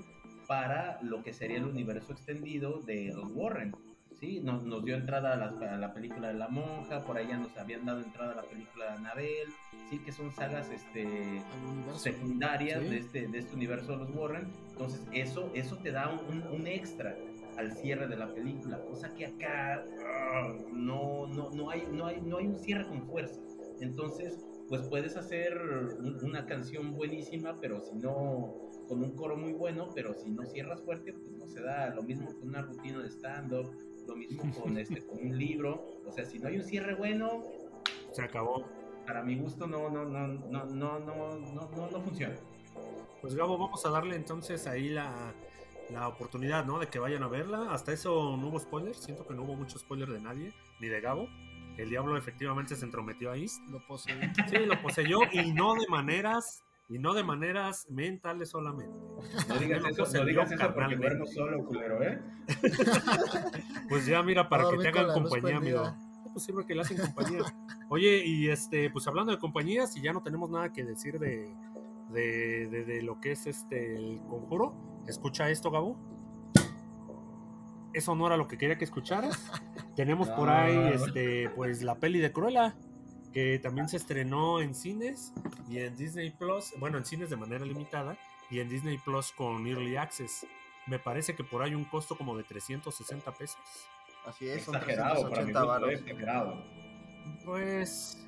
[SPEAKER 3] para lo que sería el universo extendido de los Warren. Sí, nos, nos dio entrada a la, a la película de la monja, por ahí ya nos habían dado entrada a la película de Anabel, sí, que son sagas este, secundarias
[SPEAKER 1] Sí.
[SPEAKER 3] de, este, de este universo de los Warren. Entonces, eso, eso te da un, un extra al cierre de la película, cosa que acá ah, no, no, no, hay, no, hay, no hay un cierre con fuerza. Entonces, pues puedes hacer un- una canción buenísima, pero si no, con un coro muy bueno, pero si no cierras fuerte, pues no se da. Lo mismo con una rutina de stand-up, lo mismo con, este, con un libro. O sea, si no hay un cierre bueno,
[SPEAKER 1] se acabó.
[SPEAKER 3] para mi gusto no, no, no, no, no, no, no, no, no funciona.
[SPEAKER 1] Pues Gabo, vamos a darle entonces ahí la, la oportunidad, ¿no? De que vayan a verla. Hasta eso no hubo spoilers, siento que no hubo mucho spoiler de nadie, ni de Gabo. El diablo efectivamente se entrometió ahí.
[SPEAKER 4] Lo.
[SPEAKER 1] Sí, lo poseyó y no de maneras y no de maneras mentales solamente.
[SPEAKER 3] No digas
[SPEAKER 1] Lo
[SPEAKER 3] eso, no digas eso porque duermo solo, culero, ¿eh?
[SPEAKER 1] Pues ya mira, para
[SPEAKER 4] No,
[SPEAKER 1] que te hagan compañía, amigo. No, Pues sirve que le hacen compañía. Oye, y este, pues hablando de compañías, y ya no tenemos nada que decir de, de, de- de lo que es este el conjuro, escucha esto, Gabo. Eso no era lo que quería que escucharas. Tenemos por
[SPEAKER 3] No.
[SPEAKER 1] ahí este, pues la peli de Cruella, que también se estrenó en cines y en Disney Plus, bueno, en cines de manera limitada, y en Disney Plus con Early Access. Me parece que por ahí un costo como de 360 pesos.
[SPEAKER 2] así es, son
[SPEAKER 3] Exagerado para mi
[SPEAKER 2] 380
[SPEAKER 3] gusto,
[SPEAKER 2] varos.
[SPEAKER 3] eh, exagerado.
[SPEAKER 1] Pues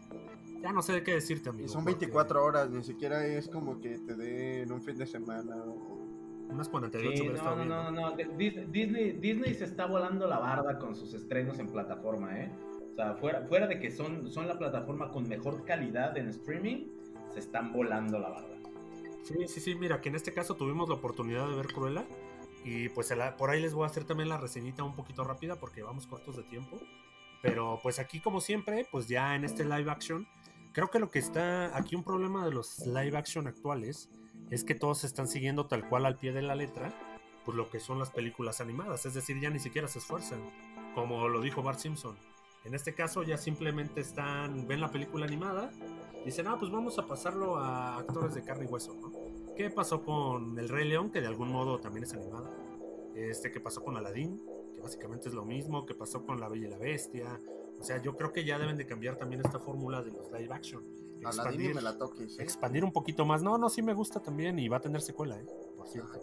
[SPEAKER 1] ya no sé de qué decirte, amigo.
[SPEAKER 2] Y son
[SPEAKER 1] porque
[SPEAKER 2] 24 horas, ni siquiera es como que te den un fin de semana. o-
[SPEAKER 1] Unas 48
[SPEAKER 3] Sí, no, no, no, no, Disney, Disney se está volando la barda con sus estrenos en plataforma, ¿eh? Fuera, fuera de que son, son la plataforma con mejor calidad en streaming, se están volando la barra.
[SPEAKER 1] Sí, sí, sí, mira, que en este caso tuvimos la oportunidad de ver Cruella. Y pues por ahí les voy a hacer también la reseñita un poquito rápida porque vamos cortos de tiempo. Pero pues aquí como siempre, pues ya en este live action, creo que lo que está aquí un problema de los live action actuales es que todos están siguiendo tal cual al pie de la letra, pues lo que son las películas animadas, es decir, ya ni siquiera se esfuerzan, como lo dijo Bart Simpson. En este caso ya simplemente están, ven la película animada, dicen, ah, pues vamos a pasarlo a actores de carne y hueso, ¿no? ¿Qué pasó con El Rey León, que de algún modo también es animada? Este, ¿qué pasó con Aladdin? Que básicamente es lo mismo, ¿qué pasó con La Bella y la Bestia? O sea, yo creo que ya deben de cambiar también esta fórmula de los live action.
[SPEAKER 2] Expandir, me la toques,
[SPEAKER 1] ¿eh? expandir un poquito más. No, no, sí me gusta también y va a tener secuela, ¿eh? Por cierto.
[SPEAKER 2] Ah,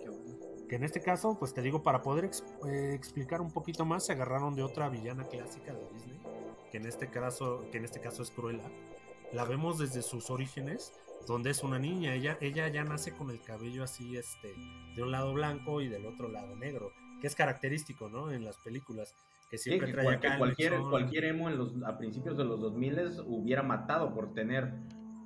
[SPEAKER 1] que en este caso, pues te digo, para poder eh, explicar un poquito más, se agarraron de otra villana clásica de Disney, que en este caso, que en este caso es Cruella. La vemos desde sus orígenes, donde es una niña. Ella, ella ya nace con el cabello así, este, de un lado blanco y del otro lado negro, que es característico, ¿no? En las películas. Que siempre trae
[SPEAKER 3] cualquier, cualquier emo en los, a principios de los 2000 hubiera matado por tener.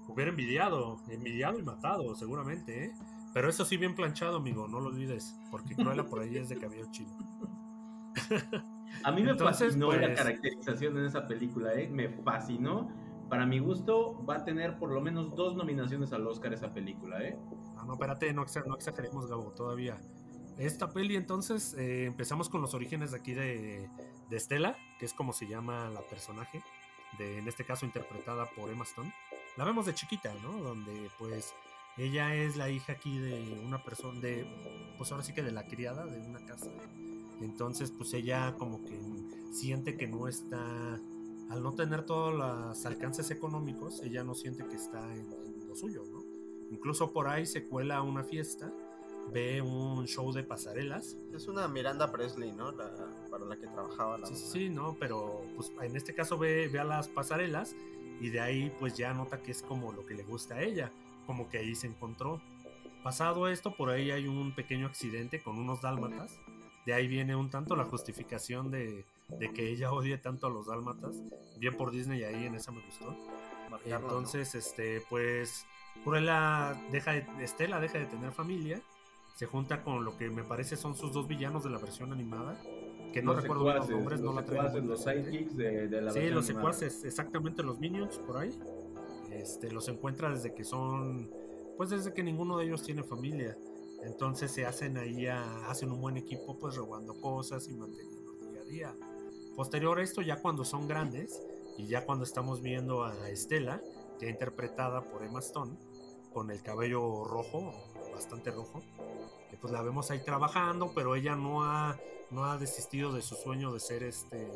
[SPEAKER 1] Hubiera envidiado, envidiado y matado, seguramente, ¿eh? Pero eso sí bien planchado, amigo, no lo olvides, porque Cruella por ahí es de cabello chino.
[SPEAKER 3] A mí me fascinó la pues, caracterización en esa película, ¿eh? Me fascinó. Para mi gusto, va a tener por lo menos dos nominaciones al Oscar esa película, ¿eh?
[SPEAKER 1] Ah, no, espérate, no, no exageremos, Gabo, todavía. Esta peli, entonces, eh, empezamos con los orígenes de aquí de, de Estela, que es como se llama la personaje, de, en este caso interpretada por Emma Stone. La vemos de chiquita, ¿no? Donde, pues, ella es la hija aquí de una persona, de, pues ahora sí que de la criada de una casa. Entonces, pues ella como que siente que no está, al no tener todos los alcances económicos, ella no siente que está en, lo suyo, ¿no? Incluso por ahí se cuela a una fiesta, ve un show de pasarelas.
[SPEAKER 2] Es una Miranda Presley, ¿no? para la que trabajaba la
[SPEAKER 1] Sí, sí, no, pero pues en este caso ve, ve a las pasarelas y de ahí pues ya nota que es como lo que le gusta a ella como que ahí se encontró. Pasado esto, por ahí hay un pequeño accidente con unos dálmatas. De ahí viene un tanto la justificación de, que ella odie tanto a los dálmatas. Bien por Disney, ahí en esa me gustó. Entonces, este, pues, Cruella deja de, Estela deja de tener familia. Se junta con lo que me parece son sus dos villanos de la versión animada. Que no, recuerdo los nombres, no la
[SPEAKER 3] traigo. Los sidekicks de, la
[SPEAKER 1] Sí, los secuaces, exactamente los minions por ahí. Este, los encuentra desde que son, pues desde que ninguno de ellos tiene familia. Entonces se hacen ahí, hacen un buen equipo, pues robando cosas y manteniendo día a día. Posterior a esto, ya cuando son grandes, y ya cuando estamos viendo a Estela, ya interpretada por Emma Stone, con el cabello rojo, bastante rojo, pues la vemos ahí trabajando, pero ella no ha, no ha desistido de su sueño de ser este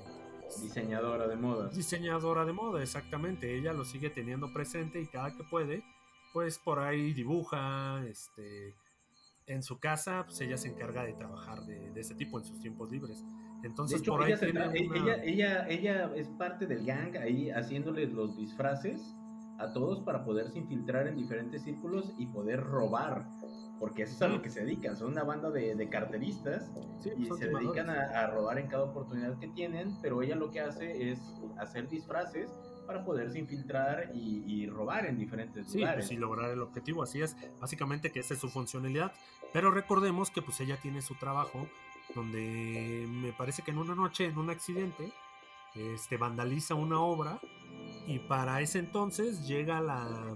[SPEAKER 3] Diseñadora de moda.
[SPEAKER 1] Diseñadora de moda, exactamente. Ella lo sigue teniendo presente y cada que puede, pues por ahí dibuja, este, en su casa, pues ella se encarga de trabajar de, de ese tipo en sus tiempos libres. Entonces, por ahí
[SPEAKER 3] ella, ella, ella, ella, es parte del gang ahí haciéndoles los disfraces a todos para poderse infiltrar en diferentes círculos y poder robar porque eso es a lo que se dedican, son una banda de, carteristas y se dedican a, robar en cada oportunidad que tienen, pero ella lo que hace es hacer disfraces para poderse infiltrar y, robar en diferentes
[SPEAKER 1] sí,
[SPEAKER 3] lugares.
[SPEAKER 1] y lograr el objetivo, así es, básicamente que esa es su funcionalidad, pero recordemos que pues ella tiene su trabajo donde me parece que en una noche, en un accidente, este, vandaliza una obra y para ese entonces llega la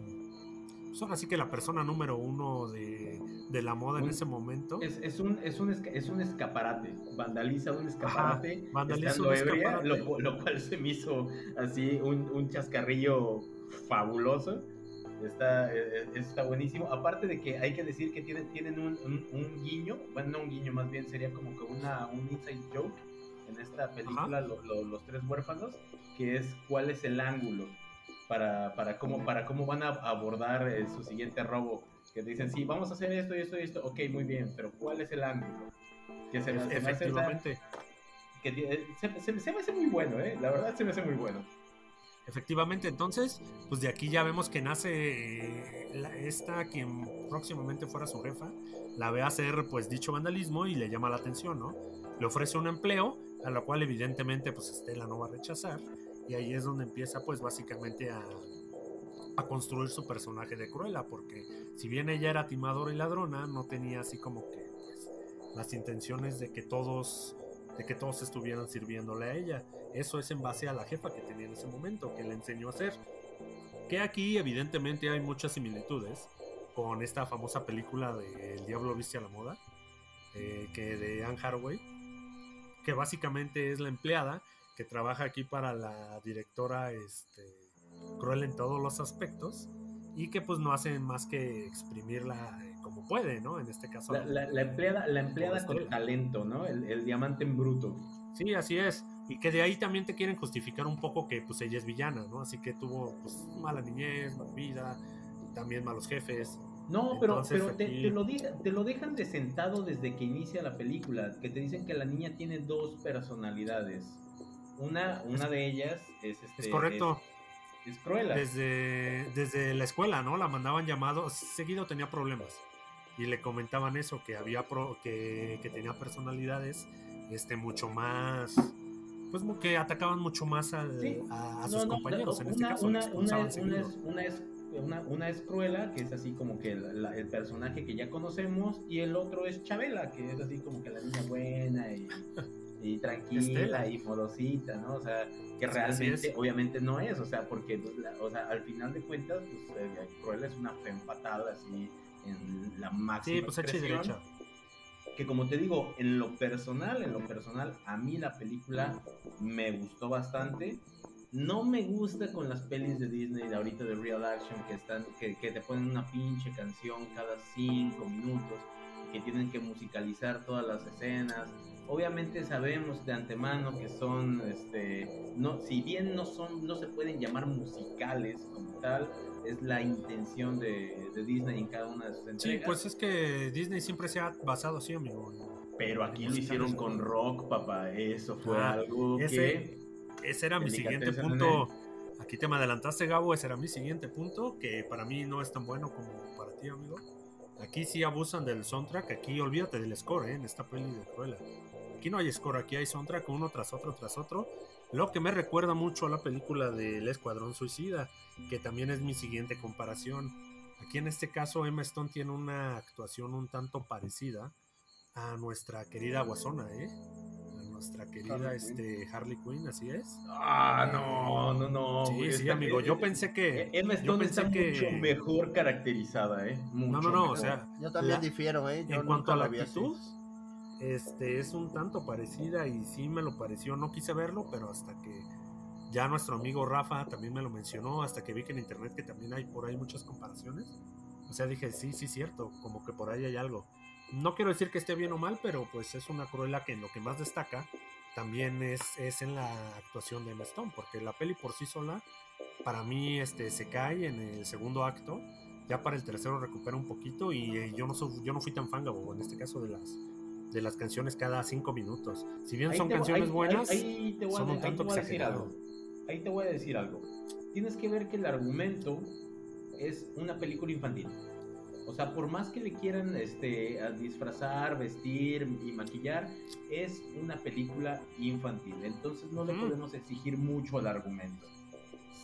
[SPEAKER 1] pues ahora sí que la persona número uno de, la moda en ese momento.
[SPEAKER 3] Es, es, un, es, un, es un escaparate, vandaliza un escaparate,
[SPEAKER 1] vandaliza un escaparate.
[SPEAKER 3] Lo, cual se me hizo así un, un chascarrillo fabuloso. Está, e, e, está buenísimo. Aparte de que hay que decir que tienen, tienen un, un, guiño, bueno, no un guiño, más bien sería como que una, un inside joke en esta película, Los Tres Huérfanos, que es cuál es el ángulo para, para, cómo, para cómo van a abordar eh, su siguiente robo. Que dicen, sí, vamos a hacer esto y esto y esto, ok, muy bien, pero ¿cuál es el ángulo?
[SPEAKER 1] Que se, Efectivamente.
[SPEAKER 3] que eh, se, me hace muy bueno, ¿eh? La verdad se me hace muy bueno.
[SPEAKER 1] Efectivamente, entonces, pues de aquí ya vemos que nace eh, esta, quien próximamente fuera su jefa, la ve hacer pues dicho vandalismo y le llama la atención, ¿no? Le ofrece un empleo, a lo cual evidentemente pues Estela no va a rechazar, y ahí es donde empieza pues básicamente a, a construir su personaje de Cruella, porque si bien ella era timadora y ladrona, no tenía así como que pues, las intenciones de que todos de que todos estuvieran sirviéndole a ella. Eso es en base a la jefa que tenía en ese momento, que le enseñó a hacer. Que aquí evidentemente hay muchas similitudes con esta famosa película de El Diablo Viste a la Moda, eh, que de Anne Hathaway, que básicamente es la empleada que trabaja aquí para la directora este, cruel en todos los aspectos y que pues no hacen más que exprimirla eh, como puede, ¿no? En este caso.
[SPEAKER 3] La, la- la empleada, la empleada con talento, ¿no? El, el diamante en bruto.
[SPEAKER 1] Sí, así es. Y que de ahí también te quieren justificar un poco que pues ella es villana, ¿no? Así que tuvo pues mala niñez, mala vida, también malos jefes.
[SPEAKER 3] No, pero,
[SPEAKER 1] Entonces,
[SPEAKER 3] pero te,
[SPEAKER 1] aquí-
[SPEAKER 3] te lo diga- te lo dejan de sentado desde que inicia la película, que te dicen que la niña tiene dos personalidades. Una, una de ellas es este,
[SPEAKER 1] Es correcto.
[SPEAKER 3] Es, es Cruella.
[SPEAKER 1] Desde, desde la escuela, ¿no? La mandaban llamados, seguido tenía problemas. Y le comentaban eso, que había pro- que, que tenía personalidades este, mucho más, pues que atacaban mucho más al-
[SPEAKER 3] Sí.
[SPEAKER 1] a, sus
[SPEAKER 3] no,
[SPEAKER 1] compañeros.
[SPEAKER 3] no,
[SPEAKER 1] en este
[SPEAKER 3] una,
[SPEAKER 1] caso,
[SPEAKER 3] una, una es, una, es, una, es, una, una es Cruella, que es así como que la- la- el personaje que ya conocemos, y el otro es Chabela, que es así como que la niña buena y, y tranquila
[SPEAKER 1] Estela.
[SPEAKER 3] y modosita, ¿no? O sea, que realmente, obviamente no es, o sea, porque, la- o sea, al final de cuentas, pues, eh, Cruella es una fe fatal, así, en la máxima
[SPEAKER 1] Sí, pues hecha y
[SPEAKER 3] expresión
[SPEAKER 1] derecha.
[SPEAKER 3] que como te digo, en lo personal, en lo personal, a mí la película me gustó bastante. No me gusta con las pelis de Disney de ahorita de Real Action que están, que, que te ponen una pinche canción cada cinco minutos, que tienen que musicalizar todas las escenas. Obviamente sabemos de antemano que son, este, no, si bien no son, no se pueden llamar musicales como tal, es la intención de, de Disney en cada una de sus
[SPEAKER 1] Sí,
[SPEAKER 3] entregas.
[SPEAKER 1] pues es que Disney siempre se ha basado así, amigo.
[SPEAKER 3] Pero aquí lo hicieron con rock, papá. Eso fue
[SPEAKER 1] Ah,
[SPEAKER 3] algo
[SPEAKER 1] ese-
[SPEAKER 3] que.
[SPEAKER 1] Ese era mi siguiente punto. Aquí te me adelantaste, Gabo. Ese era mi siguiente punto, que para mí no es tan bueno como para ti, amigo. Aquí sí abusan del soundtrack. Aquí olvídate del score, ¿eh? En esta peli de Cruella. Aquí no hay score, aquí hay soundtrack uno tras otro, tras otro. Lo que me recuerda mucho a la película del Escuadrón Suicida, que también es mi siguiente comparación. Aquí en este caso Emma Stone tiene una actuación un tanto parecida a nuestra querida Guasona, ¿eh? A nuestra querida
[SPEAKER 2] Harley
[SPEAKER 1] este, Harley Quinn, así es.
[SPEAKER 3] Ah, no, no, no.
[SPEAKER 1] Sí,
[SPEAKER 3] güey,
[SPEAKER 1] sí,
[SPEAKER 3] está-
[SPEAKER 1] amigo. Yo pensé que.
[SPEAKER 3] eh, Emma Stone está
[SPEAKER 1] que-
[SPEAKER 3] mucho mejor caracterizada, ¿eh?
[SPEAKER 1] No,
[SPEAKER 3] Mucho
[SPEAKER 1] no, no. O
[SPEAKER 3] mejor.
[SPEAKER 1] sea,
[SPEAKER 2] Yo también
[SPEAKER 1] la-
[SPEAKER 2] difiero, ¿eh? Yo
[SPEAKER 1] en cuanto a la
[SPEAKER 2] la vi así.
[SPEAKER 1] Este es un tanto parecida y sí me lo pareció. No quise verlo, pero hasta que ya nuestro amigo Rafa también me lo mencionó, hasta que vi que en internet que también hay por ahí muchas comparaciones. O sea, dije, sí, sí, cierto, como que por ahí hay algo. No quiero decir que esté bien o mal, pero pues es una cruela que en lo que más destaca también es, es en la actuación de Emma Stone, porque la peli por sí sola, para mí, este, se cae en el segundo acto. Ya para el tercero recupera un poquito y eh, yo no soy, yo no fui tan fan, Gabo, en este caso de las de las canciones cada cinco minutos. Si bien
[SPEAKER 3] Ahí
[SPEAKER 1] son
[SPEAKER 3] te
[SPEAKER 1] canciones
[SPEAKER 3] ahí-
[SPEAKER 1] buenas,
[SPEAKER 3] ahí- te voy a
[SPEAKER 1] son
[SPEAKER 3] de-
[SPEAKER 1] un tanto
[SPEAKER 3] a algo. Ahí te voy a decir algo. Tienes que ver que el argumento es una película infantil. O sea, por más que le quieran este, a disfrazar, vestir y maquillar, es una película infantil. Entonces no le podemos exigir mucho al argumento.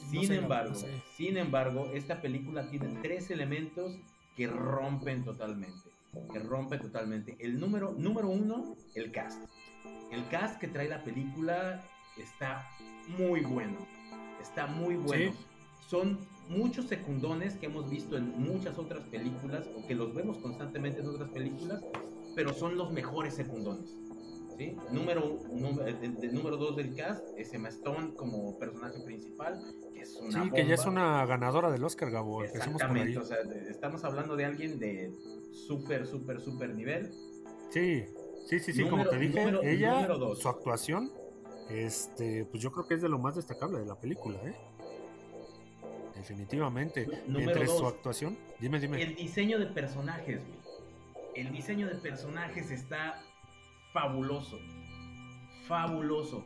[SPEAKER 1] No
[SPEAKER 3] Sin
[SPEAKER 1] sé,
[SPEAKER 3] embargo,
[SPEAKER 1] no sé.
[SPEAKER 3] sin embargo, esta película tiene tres elementos que rompen totalmente. Que rompen totalmente. El número, número uno, el cast. El cast que trae la película está muy bueno. Está muy bueno.
[SPEAKER 1] Sí.
[SPEAKER 3] Son muchos secundones que hemos visto en muchas otras películas o que los vemos constantemente en otras películas, pero son los mejores secundones. ¿Sí? Número, número, el número dos del cast es Emma Stone como personaje principal, que es una
[SPEAKER 1] sí, que ya es una ganadora del Oscar, Gabo.
[SPEAKER 3] Exactamente, o sea, de- estamos hablando de alguien de súper, súper, súper nivel.
[SPEAKER 1] Sí, sí, sí, sí, como te dije,
[SPEAKER 3] número-
[SPEAKER 1] ella,
[SPEAKER 3] dos.
[SPEAKER 1] su actuación, este, pues yo creo que es de lo más destacable de la película, ¿eh? Definitivamente.
[SPEAKER 3] Número
[SPEAKER 1] Entre su
[SPEAKER 3] dos.
[SPEAKER 1] actuación, dime, dime.
[SPEAKER 3] El diseño de personajes. El diseño de personajes está fabuloso. Fabuloso.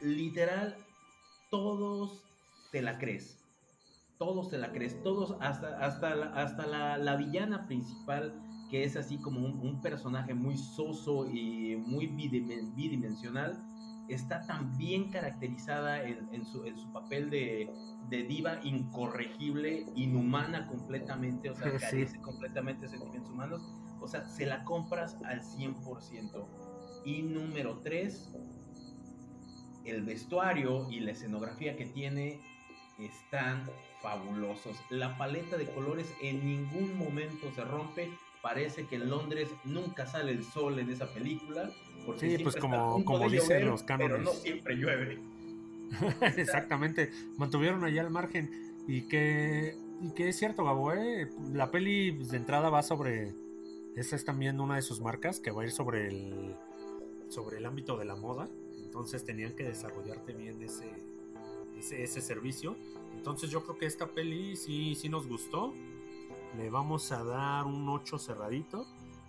[SPEAKER 3] Literal, todos te la crees. Todos te la crees. Todos, hasta, hasta, la, hasta la, la villana principal, que es así como un, un personaje muy soso y muy bidimen- bidimensional. está tan bien caracterizada en, su, en su, papel de, de, diva incorregible, inhumana completamente, o sea, carece completamente de sentimientos humanos. O sea, se la compras al 100%. Y número 3, el vestuario y la escenografía que tiene están fabulosos. La paleta de colores en ningún momento se rompe. Parece que en Londres nunca sale el sol en esa película. Porque
[SPEAKER 1] sí, pues como, como dicen los cánones.
[SPEAKER 3] Pero no siempre llueve.
[SPEAKER 1] Exactamente. Mantuvieron allá al margen. Y que, y que es cierto, Gabo, ¿eh? La peli pues, de entrada va sobre. Esa es también una de sus marcas que va a ir sobre el, sobre el ámbito de la moda. Entonces tenían que desarrollarte bien ese, ese, ese servicio. Entonces yo creo que esta peli sí, sí nos gustó. Le vamos a dar un 8 cerradito.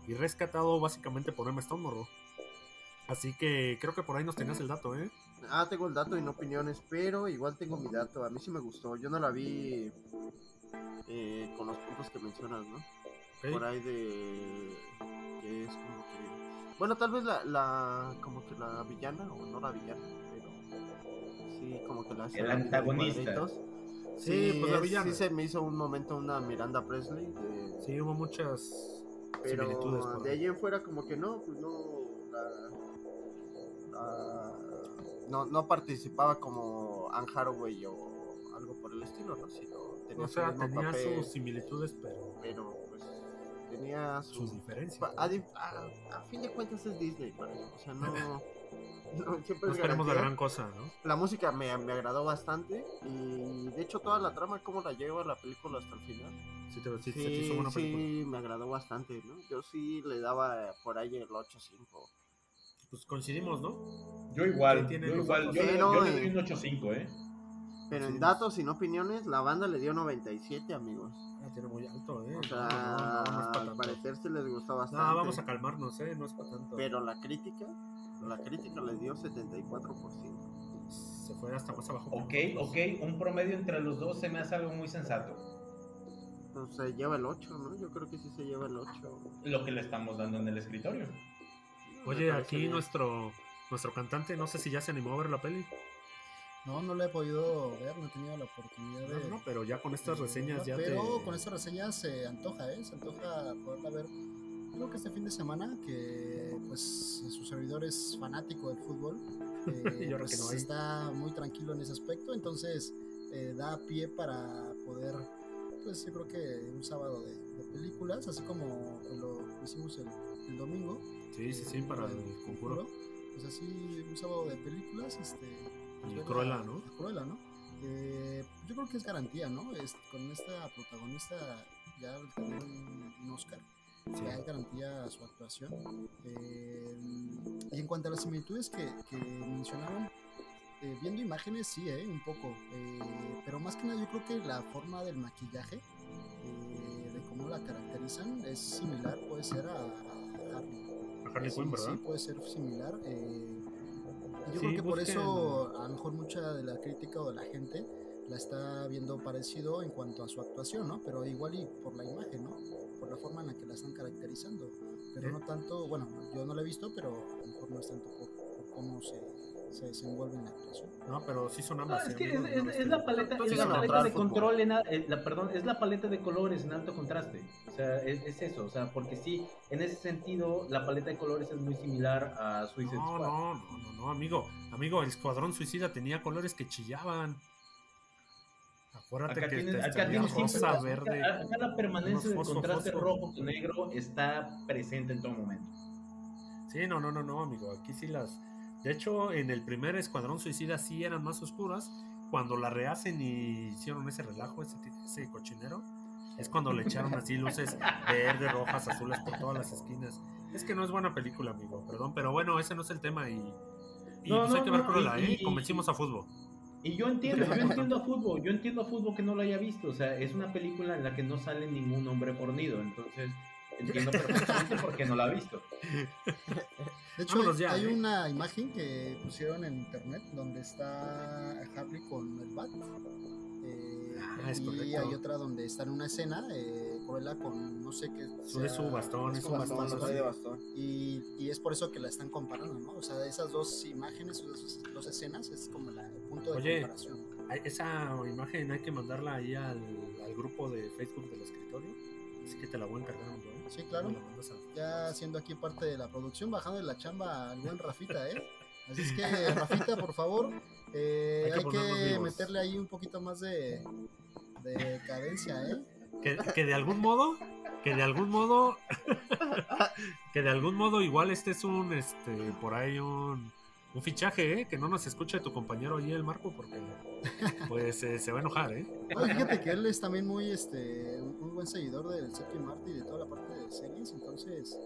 [SPEAKER 1] Y rescatado básicamente por Emma Stone, morro. Así que creo que por ahí nos tenías el dato, ¿eh?
[SPEAKER 2] Ah, tengo el dato y no opiniones, pero igual tengo mi dato. A mí sí me gustó. Yo no la vi eh, con los puntos que mencionas, ¿no? Por ahí de... que es como que... Bueno, tal vez la, la... como que la villana, o no la villana, pero... Sí, como que la...
[SPEAKER 3] El antagonista.
[SPEAKER 2] Sí, pues la villana. Sí se me hizo un momento una Miranda Presley.
[SPEAKER 1] Sí, hubo muchas
[SPEAKER 2] pero similitudes. de ahí en fuera como que no, pues no... no, no participaba como Anne Haraway o algo por el estilo, ¿no? Sino
[SPEAKER 1] tenía, o sea, tenía sus similitudes, pero...
[SPEAKER 2] Pero tenía
[SPEAKER 1] sus diferencias.
[SPEAKER 2] A, a, fin de cuentas es Disney, o sea, no...
[SPEAKER 1] No, esperemos la gran cosa, ¿no?
[SPEAKER 2] La música me, me, agradó bastante y de hecho toda la trama, cómo la lleva la película hasta el final.
[SPEAKER 1] Sí, te, sí, sí, sí, buena
[SPEAKER 2] sí me agradó bastante, ¿no? Yo sí le daba por ahí el 8-5.
[SPEAKER 1] Pues coincidimos, ¿no?
[SPEAKER 3] Yo igual, yo igual, yo, yo, le doy un 8-5, ¿eh?
[SPEAKER 2] Pero en datos y no opiniones, la banda le dio 97, amigos.
[SPEAKER 1] Tiene muy alto, ¿eh?
[SPEAKER 2] O sea, al parecer se les gustó bastante.
[SPEAKER 1] No, vamos a calmarnos, ¿eh? No es para tanto.
[SPEAKER 2] Pero la crítica, la crítica le dio 74%.
[SPEAKER 1] Se fue hasta más abajo.
[SPEAKER 3] Ok, ok, un promedio entre los dos se me hace algo muy sensato.
[SPEAKER 2] Pues se lleva el 8, ¿no? Yo creo que sí se lleva el 8.
[SPEAKER 3] Lo que le estamos dando en el escritorio.
[SPEAKER 1] Oye, aquí nuestro nuestro cantante, no sé si ya se animó a ver la peli.
[SPEAKER 4] No, no la he podido ver, no he tenido la oportunidad de.
[SPEAKER 1] No, pero ya con estas reseñas ya
[SPEAKER 4] Pero con estas reseñas se antoja, ¿eh? Se antoja poderla ver creo que este fin de semana, que pues su servidor es fanático del fútbol, eh, pues, está muy tranquilo en ese aspecto, entonces eh, da pie para poder, pues yo creo que un sábado de, películas, así como lo hicimos el, domingo.
[SPEAKER 1] Sí, sí, sí, para el, conjuro.
[SPEAKER 4] Pues así, un sábado de películas, este...
[SPEAKER 1] Pues, Cruella, ¿no?
[SPEAKER 4] Cruella, ¿no? Eh, yo creo que es garantía, ¿no? Es, con esta protagonista ya tener un Oscar si hay garantía su actuación. Eh, y en cuanto a las similitudes que, que mencionaron, eh, viendo imágenes sí, eh, un poco, pero más que nada yo creo que la forma del maquillaje, de cómo la caracterizan, es similar, puede ser a, a
[SPEAKER 1] Harley. A Harley Quinn, ¿verdad?
[SPEAKER 4] Sí, puede ser similar. Yo creo que por eso a lo mejor mucha de la crítica o de la gente la está viendo parecido en cuanto a su actuación, ¿no? Pero igual y por la imagen, ¿no? Por la forma en la que la están caracterizando. Pero no tanto, bueno, yo no la he visto, pero a lo mejor no es tanto por, cómo se, se, desenvuelve en la actuación.
[SPEAKER 1] No, pero sí son ambas.
[SPEAKER 3] es que es, la paleta, es la paleta de control, en, eh, la, perdón, es la paleta de colores en alto contraste. O sea, es, eso, o sea, porque sí, en ese sentido, la paleta de colores es muy similar a Suicide
[SPEAKER 1] no,
[SPEAKER 3] Squad.
[SPEAKER 1] No, no, no, no, amigo, amigo, el Escuadrón Suicida tenía colores que chillaban.
[SPEAKER 3] Acuérdate acá que tienes, acá tienes rosa, verde. Acá, la permanencia del contraste rojo con negro está presente en todo momento.
[SPEAKER 1] Sí, no, no, no, no, amigo. Aquí sí las. De hecho, en el primer Escuadrón Suicida sí eran más oscuras. Cuando la rehacen y hicieron ese relajo, ese, ese cochinero, es cuando le echaron así luces verdes, rojas, azules por todas las esquinas. Es que no es buena película, amigo, perdón, pero bueno, ese no es el tema y, y no, pues hay que ver con la, ¿eh? Convencimos a fútbol.
[SPEAKER 3] Y yo entiendo, yo entiendo a fútbol, yo entiendo a fútbol que no lo haya visto, o sea, es una película en la que no sale ningún hombre fornido, entonces entiendo perfectamente por qué no la ha visto.
[SPEAKER 4] De hecho, hay, ¿eh? una imagen que pusieron en internet donde está Harley con el bat. Eh, ah, y hay otra donde está en una escena eh, Cruella con no sé qué.
[SPEAKER 1] Su- es su bastón, es
[SPEAKER 2] Su
[SPEAKER 1] un
[SPEAKER 2] bastón,
[SPEAKER 1] bastón.
[SPEAKER 2] de bastón.
[SPEAKER 4] Y, y es por eso que la están comparando, ¿no? O sea, esas dos imágenes, esas dos escenas, es como la- el punto de
[SPEAKER 1] Oye,
[SPEAKER 4] comparación.
[SPEAKER 1] Esa imagen hay que mandarla ahí al, al grupo de Facebook del escritorio. Así que te la voy a encargar. ¿no?
[SPEAKER 4] Sí, claro.
[SPEAKER 1] A-
[SPEAKER 4] Ya siendo aquí parte de la producción, bajando de la chamba al buen Rafita, ¿eh? Así es que, Rafita, por favor, eh,
[SPEAKER 1] Hay que
[SPEAKER 4] hay meterle ahí un poquito más de, de cadencia, ¿eh?
[SPEAKER 1] Que, que de algún modo, que de algún modo, que de algún modo igual este es un, este, por ahí un, un fichaje, ¿eh? Que no nos escuche tu compañero ahí el Marco porque pues eh, se va a enojar, ¿eh?
[SPEAKER 4] Fíjate que él es también muy, este, un buen seguidor del Sergio Marty y de toda la parte series, entonces,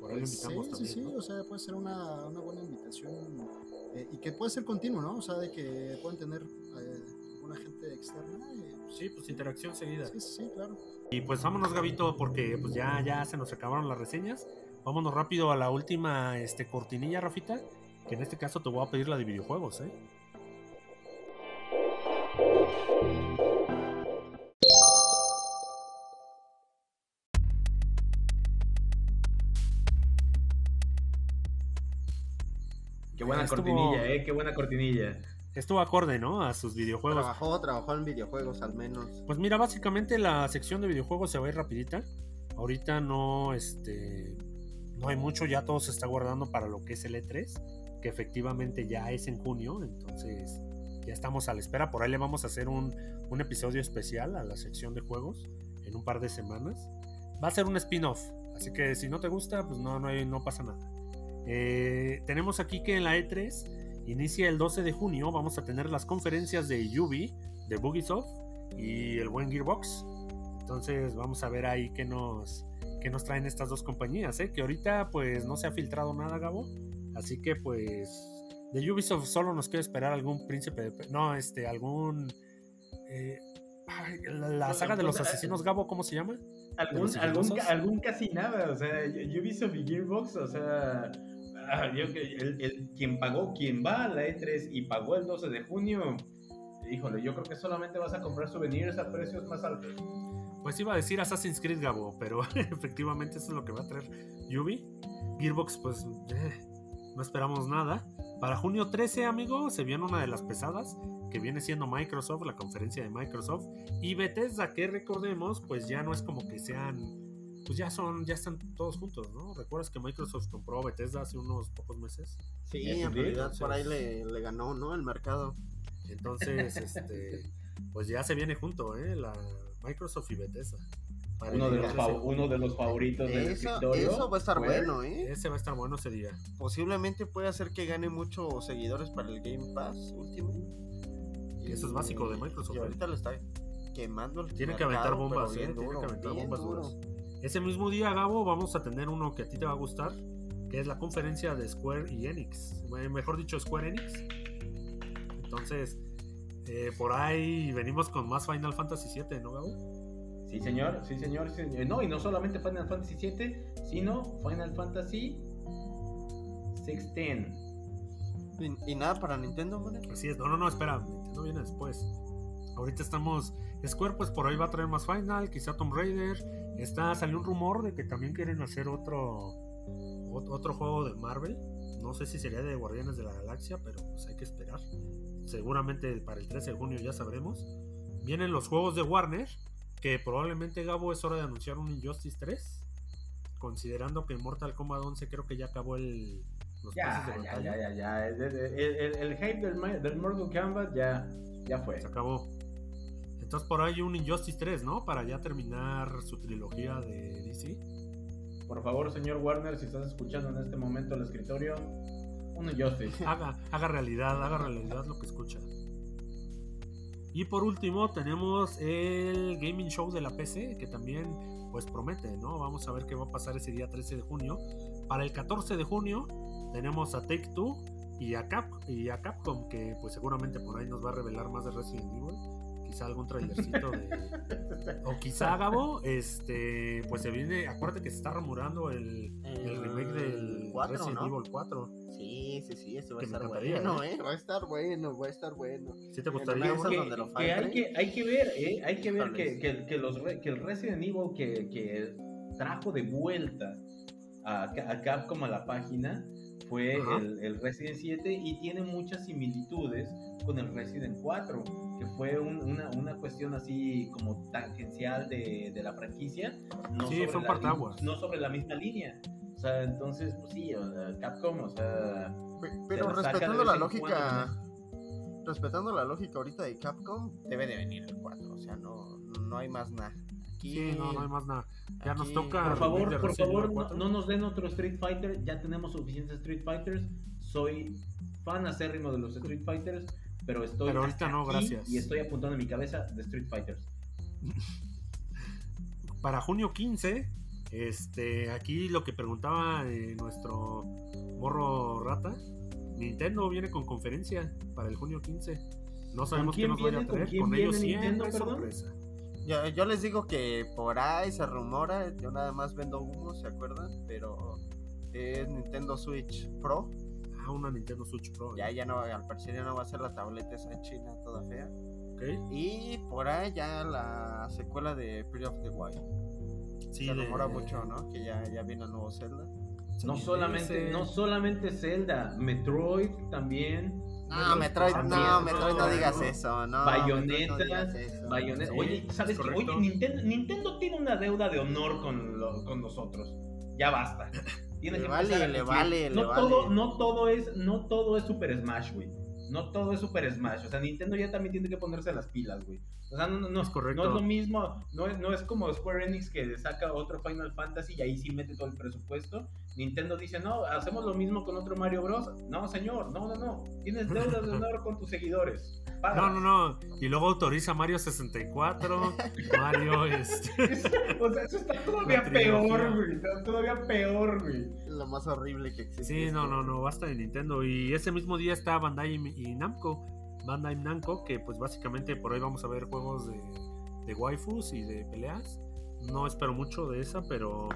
[SPEAKER 1] Por ahí
[SPEAKER 4] pues,
[SPEAKER 1] invitamos
[SPEAKER 4] sí,
[SPEAKER 1] también.
[SPEAKER 4] sí, sí,
[SPEAKER 1] ¿no?
[SPEAKER 4] o sea, puede ser una, una buena invitación eh, y que puede ser continuo, ¿no? O sea, de que pueden tener eh, una gente externa. eh,
[SPEAKER 1] Sí, pues interacción seguida.
[SPEAKER 4] sí, sí, sí, claro.
[SPEAKER 1] Y pues vámonos, Gabito, porque pues ya, ya se nos acabaron las reseñas. Vámonos rápido a la última este, cortinilla, Rafita. Que en este caso te voy a pedir la de videojuegos, ¿eh?
[SPEAKER 3] Buena
[SPEAKER 1] Estuvo-
[SPEAKER 3] cortinilla, eh, qué buena cortinilla.
[SPEAKER 1] Estuvo acorde, ¿no? A sus videojuegos.
[SPEAKER 2] Trabajó, trabajó en videojuegos al menos.
[SPEAKER 1] Pues mira, básicamente la sección de videojuegos se va a ir rapidita. Ahorita no, este, no hay mucho, ya todo se está guardando para lo que es el E3, que efectivamente ya es en junio, entonces ya estamos a la espera. Por ahí le vamos a hacer un, un episodio especial a la sección de juegos en un par de semanas. Va a ser un spin-off, así que si no te gusta, pues no, no, hay- no pasa nada. Eh, tenemos aquí que en la E3 inicia el 12 de junio, vamos a tener las conferencias de Yubi, de Bugisoft y el buen Gearbox. Entonces vamos a ver ahí qué nos, qué nos traen estas dos compañías, ¿eh? que ahorita pues no se ha filtrado nada, Gabo. Así que pues de Ubisoft solo nos queda esperar algún príncipe de... No, este, algún... eh, ay, la, la saga de los asesinos, Gabo, ¿cómo se llama?
[SPEAKER 3] Algún, algún, algún casi nada, o sea, Ubisoft y Gearbox, o sea, yo el, el- quien pagó, quien va a la E3 y pagó el 12 de junio, híjole, yo creo que solamente vas a comprar souvenirs a precios más altos.
[SPEAKER 1] Pues iba a decir Assassin's Creed, Gabo, pero efectivamente eso es lo que va a traer Yubi. Gearbox, pues eh, no esperamos nada. Para junio 13, amigo, se viene una de las pesadas, que viene siendo Microsoft, la conferencia de Microsoft. Y Bethesda, que recordemos, pues ya no es como que sean, pues ya son, ya están todos juntos, ¿no? ¿Recuerdas que Microsoft compró Bethesda hace unos pocos meses?
[SPEAKER 2] Sí,
[SPEAKER 3] Sí,
[SPEAKER 2] en realidad
[SPEAKER 1] entonces-
[SPEAKER 2] por ahí le, le ganó, ¿no? El mercado.
[SPEAKER 1] Entonces, este, pues ya se viene junto, ¿eh? La Microsoft y Bethesda. Para
[SPEAKER 3] Uno de, los
[SPEAKER 1] 13.
[SPEAKER 3] fa- uno de los favoritos del
[SPEAKER 2] Eso,
[SPEAKER 3] escritorio.
[SPEAKER 2] eso va a estar
[SPEAKER 3] fue-
[SPEAKER 2] bueno, ¿eh?
[SPEAKER 1] Ese va a estar bueno ese día.
[SPEAKER 2] Posiblemente puede hacer que gane muchos seguidores para el Game Pass Ultimate.
[SPEAKER 1] Que eso es básico de Microsoft,
[SPEAKER 2] Y
[SPEAKER 1] ¿eh?
[SPEAKER 2] ahorita le está quemando el
[SPEAKER 1] Tiene que
[SPEAKER 2] mercado,
[SPEAKER 1] aventar bombas, ¿eh? Tiene
[SPEAKER 2] duro,
[SPEAKER 1] que aventar bombas
[SPEAKER 2] duro.
[SPEAKER 1] duras. Ese mismo día, Gabo, vamos a tener uno que a ti te va a gustar, que es la conferencia de Square y Enix. Mejor dicho, Square Enix. Entonces, eh, por ahí venimos con más Final Fantasy VII, ¿no, Gabo?
[SPEAKER 3] Sí, señor, sí, señor, sí, señor. No, y no solamente Final Fantasy VII, sino Final Fantasy 16.
[SPEAKER 2] Y, y nada para Nintendo, ¿vale?
[SPEAKER 1] Así es. No, no, no, espera. Nintendo viene después. Ahorita estamos... Square, pues por ahí va a traer más Final, quizá Tomb Raider. Está, salió un rumor de que también quieren hacer otro, ot- otro juego de Marvel. No sé si sería de Guardianes de la Galaxia, pero pues hay que esperar. Seguramente para el 13 de junio ya sabremos. Vienen los juegos de Warner, que probablemente Gabo es hora de anunciar un Injustice 3. Considerando que Mortal Kombat 11 creo que ya acabó el, los
[SPEAKER 3] Ya,
[SPEAKER 1] de
[SPEAKER 3] ya, ya, ya, ya. El, el- el- el hype del, del Mortal Kombat ya, ya fue.
[SPEAKER 1] Se acabó. Entonces por ahí un Injustice 3, ¿no? Para ya terminar su trilogía de DC.
[SPEAKER 3] Por favor, señor Warner, si estás escuchando en este momento el escritorio, un Justice.
[SPEAKER 1] Haga, haga realidad, haga realidad lo que escucha. Y por último tenemos el Gaming Show de la PC, que también pues promete, ¿no? Vamos a ver qué va a pasar ese día 13 de junio. Para el 14 de junio tenemos a Take Two y a, Cap y a Capcom, que pues seguramente por ahí nos va a revelar más de Resident Evil. Quizá algún trailercito de... O quizá, Gabo, este, pues se viene, acuérdate que se está rumorando el, el remake del Resident
[SPEAKER 2] ¿no?
[SPEAKER 1] Evil 4.
[SPEAKER 2] Sí, Sí, sí, eso va a estar bueno, ¿eh? Va a estar bueno, va a estar bueno.
[SPEAKER 1] ¿Sí te gustaría?
[SPEAKER 3] que,
[SPEAKER 2] donde lo
[SPEAKER 3] que hay que hay que ver, ¿eh? Hay que ver que, que, que los, que el Resident Evil que, que trajo de vuelta a, a Capcom a la página fue el, el Resident 7 y tiene muchas similitudes con el Resident 4, que fue un- una, una cuestión así como tangencial de, de la franquicia. No
[SPEAKER 1] Sí,
[SPEAKER 3] sobre
[SPEAKER 1] fue un
[SPEAKER 3] la-
[SPEAKER 1] partaguas.
[SPEAKER 3] No sobre la misma línea. O sea, entonces, pues sí, Capcom, o sea,
[SPEAKER 2] Pe-
[SPEAKER 3] Se
[SPEAKER 2] Pero respetando la lógica, respetando la lógica ahorita de Capcom, debe de venir el 4, o sea, no, no hay más nada. Aquí,
[SPEAKER 1] Sí, no, no hay más nada. Ya nos toca-
[SPEAKER 3] Por favor, por favor, no,
[SPEAKER 1] 4.
[SPEAKER 3] no nos den otro Street Fighter. Ya tenemos suficientes Street Fighters. Soy fan acérrimo de los Street Fighters, pero estoy.
[SPEAKER 1] Pero ahorita no, gracias.
[SPEAKER 3] Y estoy apuntando en mi cabeza de Street Fighters.
[SPEAKER 1] Para junio 15, este, aquí lo que preguntaba eh, nuestro morro rata, Nintendo viene con conferencia para el junio 15. No sabemos qué
[SPEAKER 3] quién
[SPEAKER 1] nos vaya a traer.
[SPEAKER 3] quién
[SPEAKER 1] Con ellos
[SPEAKER 3] viene Nintendo,
[SPEAKER 1] siempre
[SPEAKER 3] perdón?
[SPEAKER 1] sorpresa.
[SPEAKER 2] Yo, yo les digo que por ahí se rumora, yo nada más vendo humo, ¿se acuerdan? Pero es Nintendo Switch Pro.
[SPEAKER 1] Ah, una Nintendo Switch Pro.
[SPEAKER 2] Ya, ya no, al parecer ya no va a ser la tableta esa en China toda fea.
[SPEAKER 1] Ok.
[SPEAKER 2] Y por ahí ya la secuela de Breath of the Wild.
[SPEAKER 1] Sí,
[SPEAKER 2] se
[SPEAKER 1] de-
[SPEAKER 2] rumora mucho, ¿no? Que ya, ya viene el nuevo Zelda.
[SPEAKER 3] No solamente,
[SPEAKER 1] ese-
[SPEAKER 3] no solamente Zelda, Metroid también.
[SPEAKER 2] No, Metroid, no, Metroid no digas eso, no.
[SPEAKER 3] Bayonetta,
[SPEAKER 2] no digas eso.
[SPEAKER 3] Bayonetta.
[SPEAKER 1] Sí,
[SPEAKER 3] Oye, ¿sabes
[SPEAKER 1] es
[SPEAKER 3] qué? Oye, Nintendo, Nintendo tiene una deuda de honor con, lo- con nosotros. Ya basta. Tiene
[SPEAKER 2] Le
[SPEAKER 3] que
[SPEAKER 2] vale, le vale,
[SPEAKER 3] no
[SPEAKER 2] le
[SPEAKER 3] todo,
[SPEAKER 2] vale.
[SPEAKER 3] No todo es, no todo es Super Smash, güey. No todo es Super Smash. O sea, Nintendo ya también tiene que ponerse las pilas, güey. O sea, no,
[SPEAKER 1] Es correcto.
[SPEAKER 3] no es lo mismo. No es, no es como Square Enix que saca otro Final Fantasy y ahí sí mete todo el presupuesto. Nintendo dice, no, hacemos lo mismo con otro Mario Bros. No, señor, no, no, no. Tienes deudas de honor con tus seguidores. Paga.
[SPEAKER 1] No, no, no. Y luego autoriza Mario 64, Mario, este.
[SPEAKER 3] O sea, eso está todavía peor, güey. Está todavía peor, güey.
[SPEAKER 2] Es lo más horrible que existe.
[SPEAKER 1] Sí, no, no, no, basta de Nintendo. Y ese mismo día está Bandai y y Namco. Bandai Namco, que pues básicamente por ahí vamos a ver juegos de, de waifus y de peleas. No espero mucho de esa, pero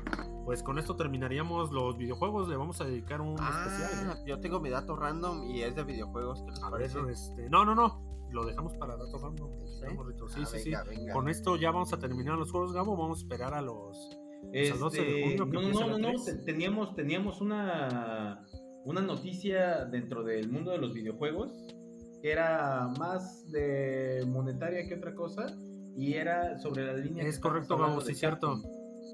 [SPEAKER 1] pues con esto terminaríamos los videojuegos. Le vamos a dedicar un especial.
[SPEAKER 2] Ah, yo tengo mi dato random y es de videojuegos. ¿Qué les
[SPEAKER 1] A ver, este. No, no, no. Lo dejamos para datos random.
[SPEAKER 2] ¿Sí?
[SPEAKER 1] morrito. Sí,
[SPEAKER 2] Ah,
[SPEAKER 1] sí, sí.
[SPEAKER 2] venga, venga.
[SPEAKER 1] Con esto ya vamos a terminar los juegos, Gabo. Vamos a esperar a los. Pues al 12 de
[SPEAKER 3] Este,
[SPEAKER 1] junio que
[SPEAKER 3] no, no, no, no, no,
[SPEAKER 1] 3.
[SPEAKER 3] te- teníamos, teníamos una, una noticia dentro del mundo de los videojuegos que era más de monetaria que otra cosa y era sobre la línea.
[SPEAKER 1] Es correcto,
[SPEAKER 3] de
[SPEAKER 1] sí, cierto.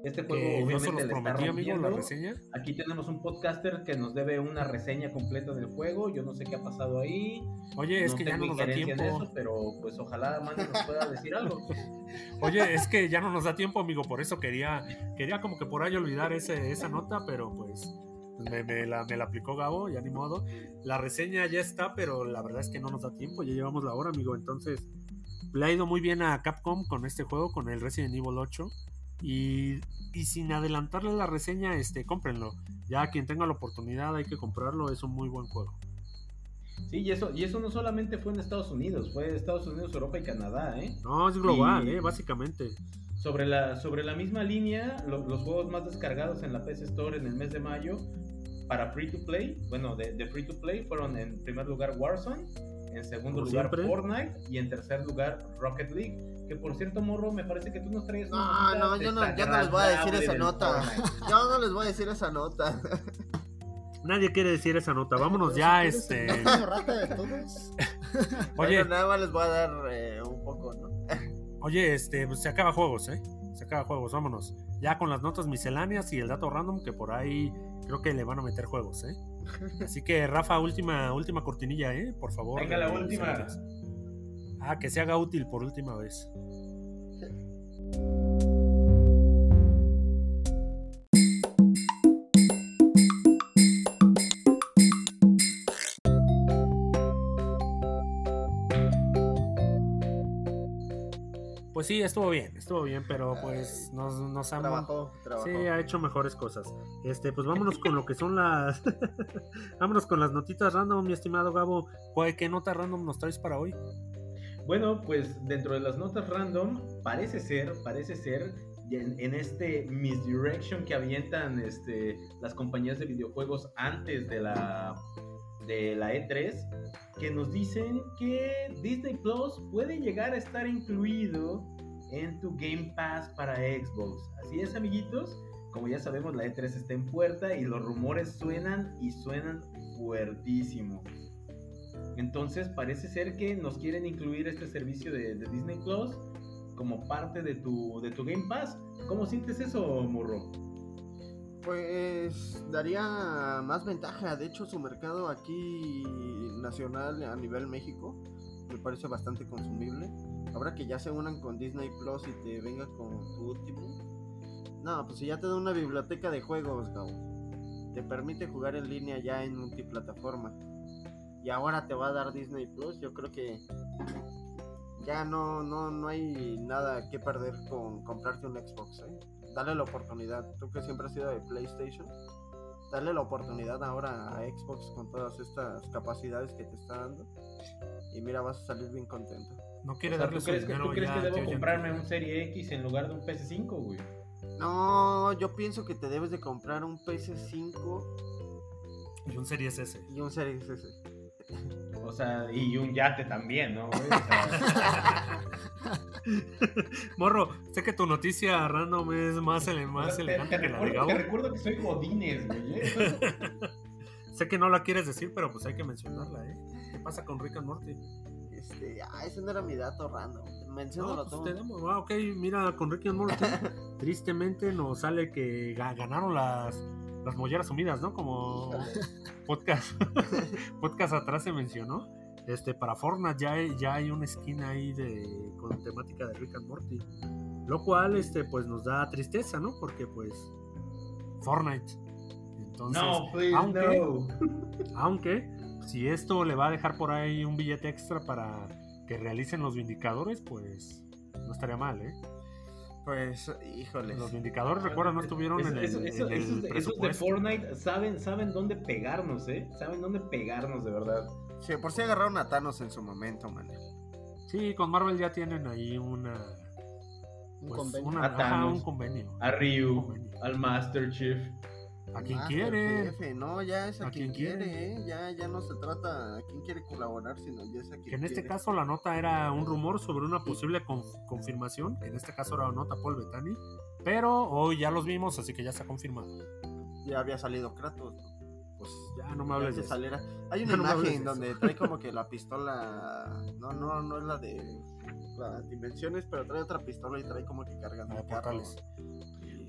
[SPEAKER 3] Este juego obviamente
[SPEAKER 1] los
[SPEAKER 3] le está
[SPEAKER 1] la reseña.
[SPEAKER 3] Aquí tenemos un podcaster que nos debe una reseña completa del juego. Yo no sé qué ha pasado ahí.
[SPEAKER 1] Oye, es
[SPEAKER 3] no
[SPEAKER 1] que ya no nos da tiempo.
[SPEAKER 3] eso, pero pues ojalá Manny nos pueda decir algo.
[SPEAKER 1] Oye, es que ya no nos da tiempo, amigo, por eso quería, quería como que por ahí olvidar ese, esa nota, pero pues me, me la, me la aplicó Gabo, ya ni modo. La reseña ya está, pero la verdad es que no nos da tiempo, ya llevamos la hora, amigo. Entonces, le ha ido muy bien a Capcom con este juego, con el Resident Evil 8. Y, y sin adelantarle la reseña, este, cómprenlo. Ya quien tenga la oportunidad hay que comprarlo, es un muy buen juego.
[SPEAKER 3] Sí, y eso, y eso no solamente fue en Estados Unidos, fue Estados Unidos, Europa y Canadá, ¿eh?
[SPEAKER 1] No, es global,
[SPEAKER 3] Y-
[SPEAKER 1] eh, básicamente.
[SPEAKER 3] Sobre la, sobre la misma línea, lo- los juegos más descargados en la PS Store en el mes de mayo para free to play, bueno, de, de free to play fueron en primer lugar Warzone, en segundo
[SPEAKER 1] Como
[SPEAKER 3] lugar
[SPEAKER 1] siempre.
[SPEAKER 3] Fortnite y en tercer lugar Rocket League. Que por cierto, morro, me parece que tú nos traes una
[SPEAKER 2] No, no, yo no, yo no les voy a decir esa nota. Yo no les voy a decir esa nota.
[SPEAKER 1] Nadie quiere decir esa nota. Vámonos ya, este.
[SPEAKER 4] de todos.
[SPEAKER 1] Oye,
[SPEAKER 2] Bueno, nada más les voy a dar eh, un poco, ¿no?
[SPEAKER 1] Oye, este, pues se acaba juegos, ¿eh? Se acaba juegos, vámonos. Ya con las notas misceláneas y el dato random, que por ahí creo que le van a meter juegos, ¿eh? Así que, Rafa, última, última cortinilla, ¿eh? Por favor.
[SPEAKER 3] Venga, la última.
[SPEAKER 1] misceláneas. Ah, que se haga útil por última vez. Pues sí, estuvo bien, estuvo bien, pero pues nos, nos han
[SPEAKER 2] Trabajó, trabajó.
[SPEAKER 1] Sí, ha hecho mejores cosas. Este, pues vámonos con lo que son las. vámonos con las notitas random, mi estimado Gabo. ¿Cuál- ¿Qué nota random nos traes para hoy?
[SPEAKER 3] Bueno, pues dentro de las notas random, parece ser, parece ser, en, en este misdirection que avientan este, las compañías de videojuegos antes de la, de la E3 que nos dicen que Disney Plus puede llegar a estar incluido en tu Game Pass para Xbox. Así es, amiguitos. Como ya sabemos, la E3 está en puerta y los rumores suenan y suenan fuertísimo. Entonces parece ser que nos quieren incluir este servicio de, Disney Plus como parte de tu, de tu Game Pass. ¿Cómo sientes eso, Murro?
[SPEAKER 2] Pues daría más ventaja. De hecho, su mercado aquí nacional a nivel México me parece bastante consumible. Ahora que ya se unan con Disney Plus y te venga con tu último. No, pues si ya te da una biblioteca de juegos, Gabo. Te permite jugar en línea ya en multiplataforma. Y ahora te va a dar Disney Plus. Yo creo que ya no, no, no hay nada que perder con comprarte un Xbox. ¿eh? Dale la oportunidad. Tú que siempre has sido de PlayStation. Dale la oportunidad ahora a Xbox con todas estas capacidades que te está dando. Y mira, vas a salir bien contento.
[SPEAKER 1] No quiere
[SPEAKER 3] O sea,
[SPEAKER 1] darle
[SPEAKER 3] ¿tú
[SPEAKER 1] su
[SPEAKER 3] crees,
[SPEAKER 1] dinero
[SPEAKER 3] tú crees
[SPEAKER 1] ya
[SPEAKER 3] que debo
[SPEAKER 1] tío
[SPEAKER 3] comprarme un Serie X en lugar de un PS5, güey?
[SPEAKER 2] No, yo pienso que te debes de comprar un PS5
[SPEAKER 1] Y un Series S.
[SPEAKER 2] y un Series S.
[SPEAKER 3] O sea, y un yate también, ¿no? güey? O sea,
[SPEAKER 1] Morro, sé que tu noticia random es más, ele-
[SPEAKER 3] o
[SPEAKER 1] más
[SPEAKER 3] sea, te,
[SPEAKER 1] elegante
[SPEAKER 3] te
[SPEAKER 1] que la de Gabo.
[SPEAKER 3] te recuerdo que soy Godines, güey. ¿eh?
[SPEAKER 1] Sé que no la quieres decir, pero pues hay que mencionarla, ¿eh? ¿Qué pasa con Rick and Morty?
[SPEAKER 2] Este, ah, ese no era mi dato random.
[SPEAKER 1] No,
[SPEAKER 2] Menciónalo
[SPEAKER 1] pues tenemos, ah, ok, mira, con Rick and Morty, tristemente nos sale que ga- ganaron las, las molleras unidas, ¿no? Como podcast, podcast atrás se mencionó. Este, para Fortnite ya hay, ya hay una skin ahí de, con temática de Rick and Morty. Lo cual, este, pues nos da tristeza, ¿no? Porque, pues, Fortnite. Entonces,
[SPEAKER 3] no, please,
[SPEAKER 1] aunque-
[SPEAKER 3] no.
[SPEAKER 1] aunque, si esto le va a dejar por ahí un billete extra para que realicen los vindicadores, pues no estaría mal, ¿eh?
[SPEAKER 2] Pues, híjoles.
[SPEAKER 1] Los vindicadores, recuerda, no estuvieron
[SPEAKER 3] Eso-
[SPEAKER 1] en el,
[SPEAKER 3] eso- eso-
[SPEAKER 1] en el
[SPEAKER 3] esos, de, esos de
[SPEAKER 1] presupuesto.
[SPEAKER 3] Fortnite saben, saben dónde pegarnos, ¿eh? Saben dónde pegarnos, de verdad.
[SPEAKER 2] Sí, por si agarraron a Thanos en su momento, man.
[SPEAKER 1] Sí, con Marvel ya tienen ahí una,
[SPEAKER 4] Un
[SPEAKER 1] pues,
[SPEAKER 4] convenio.
[SPEAKER 1] una-
[SPEAKER 3] A
[SPEAKER 1] ajá,
[SPEAKER 3] Thanos.
[SPEAKER 1] un convenio.
[SPEAKER 3] A Ryu,
[SPEAKER 1] Convenio.
[SPEAKER 3] al Master Chief.
[SPEAKER 1] A quien.
[SPEAKER 2] Jefe, no, ya es a,
[SPEAKER 1] A
[SPEAKER 2] quien,
[SPEAKER 1] quien
[SPEAKER 2] quiere,
[SPEAKER 1] quiere.
[SPEAKER 2] ¿eh? Ya, ya no se trata a quien quiere colaborar, sino ya es a quien
[SPEAKER 1] Que en este
[SPEAKER 2] quiere.
[SPEAKER 1] caso la nota era un rumor sobre una posible conf- confirmación, que en este caso era nota Paul Bettany, pero hoy ya los vimos, así que ya está confirmado.
[SPEAKER 2] Ya había salido Kratos.
[SPEAKER 1] Pues ya no me hables de eso.
[SPEAKER 2] saliera. Hay una
[SPEAKER 1] no
[SPEAKER 2] imagen
[SPEAKER 1] de
[SPEAKER 2] donde trae como que la pistola. No, no, no es la de las dimensiones, pero trae otra pistola y trae como que cargando
[SPEAKER 1] La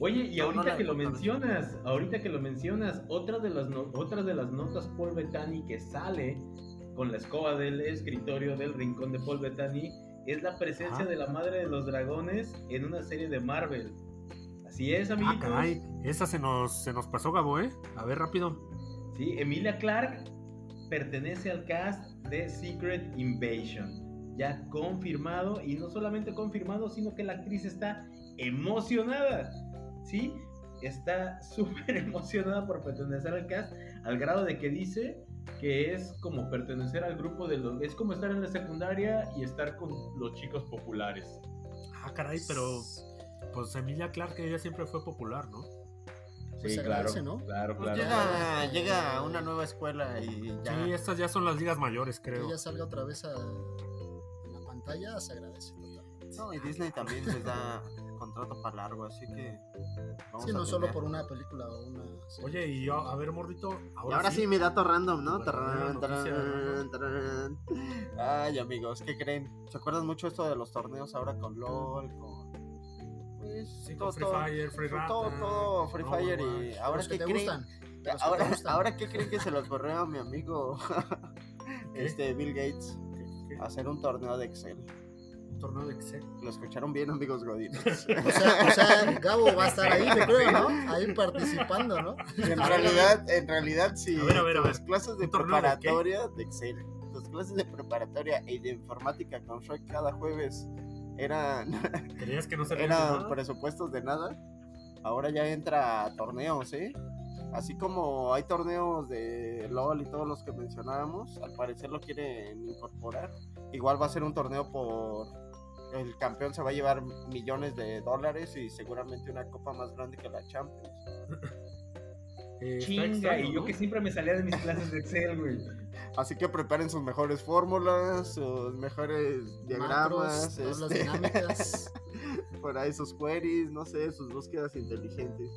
[SPEAKER 3] Oye, y
[SPEAKER 2] No,
[SPEAKER 3] ahorita que lo mencionas, ahorita que lo mencionas, otra de las otras de las notas Paul Bettany que sale con la escoba del escritorio del rincón de Paul Bettany es la presencia de la madre de los dragones en una serie de Marvel. Así es,
[SPEAKER 1] Ah,
[SPEAKER 3] amiguitos.
[SPEAKER 1] caray, esa se nos, se nos pasó, Gabo, ¿eh? A ver, rápido.
[SPEAKER 3] Sí, Emilia Clark pertenece al cast de Secret Invasion. Ya confirmado, y no solamente confirmado, sino que la actriz está emocionada. Sí, está súper emocionada por pertenecer al cast, al grado de que dice que es como pertenecer al grupo de los... Es como estar en la secundaria y estar con los chicos populares.
[SPEAKER 1] Ah, caray, pero pues Emilia Clarke ella siempre fue popular, ¿no?
[SPEAKER 4] Pues ¿no?
[SPEAKER 3] Claro,
[SPEAKER 2] Pues
[SPEAKER 3] claro.
[SPEAKER 2] llega, llega a una nueva escuela y ya.
[SPEAKER 1] Sí, estas ya son las ligas mayores,
[SPEAKER 4] Que
[SPEAKER 1] creo.
[SPEAKER 4] ella salga otra vez a, en la pantalla, se agradece totalmente.
[SPEAKER 2] No, y Disney también les da contrato para largo, así que. Vamos
[SPEAKER 4] Sí,
[SPEAKER 2] a
[SPEAKER 4] no solo
[SPEAKER 2] tener.
[SPEAKER 4] por una película o una serie.
[SPEAKER 1] Oye, y yo, a ver, morrito,
[SPEAKER 2] Y
[SPEAKER 1] ahora,
[SPEAKER 2] ahora sí, mi dato random, ¿no? Tarán, tarán, tarán. Ay, amigos, ¿qué creen? ¿Se acuerdan mucho esto de los torneos ahora con LOL? Con. Pues.
[SPEAKER 1] Sí,
[SPEAKER 2] todo,
[SPEAKER 1] con Free
[SPEAKER 2] todo,
[SPEAKER 1] Fire, Free Rata,
[SPEAKER 2] todo, todo Free
[SPEAKER 1] no,
[SPEAKER 2] Fire y ahora
[SPEAKER 4] que
[SPEAKER 2] qué
[SPEAKER 4] te
[SPEAKER 2] creen.
[SPEAKER 4] que
[SPEAKER 2] Ahora,
[SPEAKER 4] gustan.
[SPEAKER 2] ahora qué creen que se los corrió a mi amigo este Bill Gates
[SPEAKER 1] ¿Qué- qué?
[SPEAKER 2] a hacer un torneo de Excel.
[SPEAKER 1] Torneo de Excel.
[SPEAKER 2] Lo escucharon bien, amigos godines.
[SPEAKER 4] O sea, o sea, Gabo va a estar ahí, yo creo, ¿no? Ahí participando, ¿no?
[SPEAKER 2] en realidad, en realidad sí.
[SPEAKER 1] A ver, a ver, a ver.
[SPEAKER 2] Tus clases de preparatoria de, Excel, tus clases de preparatoria y de informática con Shrek cada jueves eran,
[SPEAKER 1] ¿Creías que no se
[SPEAKER 2] eran presupuestos de nada. Ahora ya entra a torneos, ¿eh? Así como hay torneos de LOL y todos los que mencionábamos, al parecer lo quieren incorporar. Igual va a ser un torneo por... El campeón se va a llevar millones de dólares y seguramente una copa más grande que la Champions.
[SPEAKER 1] Eh,
[SPEAKER 3] Chinga,
[SPEAKER 1] extraño,
[SPEAKER 3] y yo
[SPEAKER 1] ¿no?
[SPEAKER 3] que siempre me salía de mis clases de Excel, güey.
[SPEAKER 2] Así que preparen sus mejores fórmulas, sus mejores diagramas,
[SPEAKER 4] Macros, tablas
[SPEAKER 2] este,
[SPEAKER 4] dinámicas.
[SPEAKER 2] por ahí sus queries, no sé, sus búsquedas inteligentes.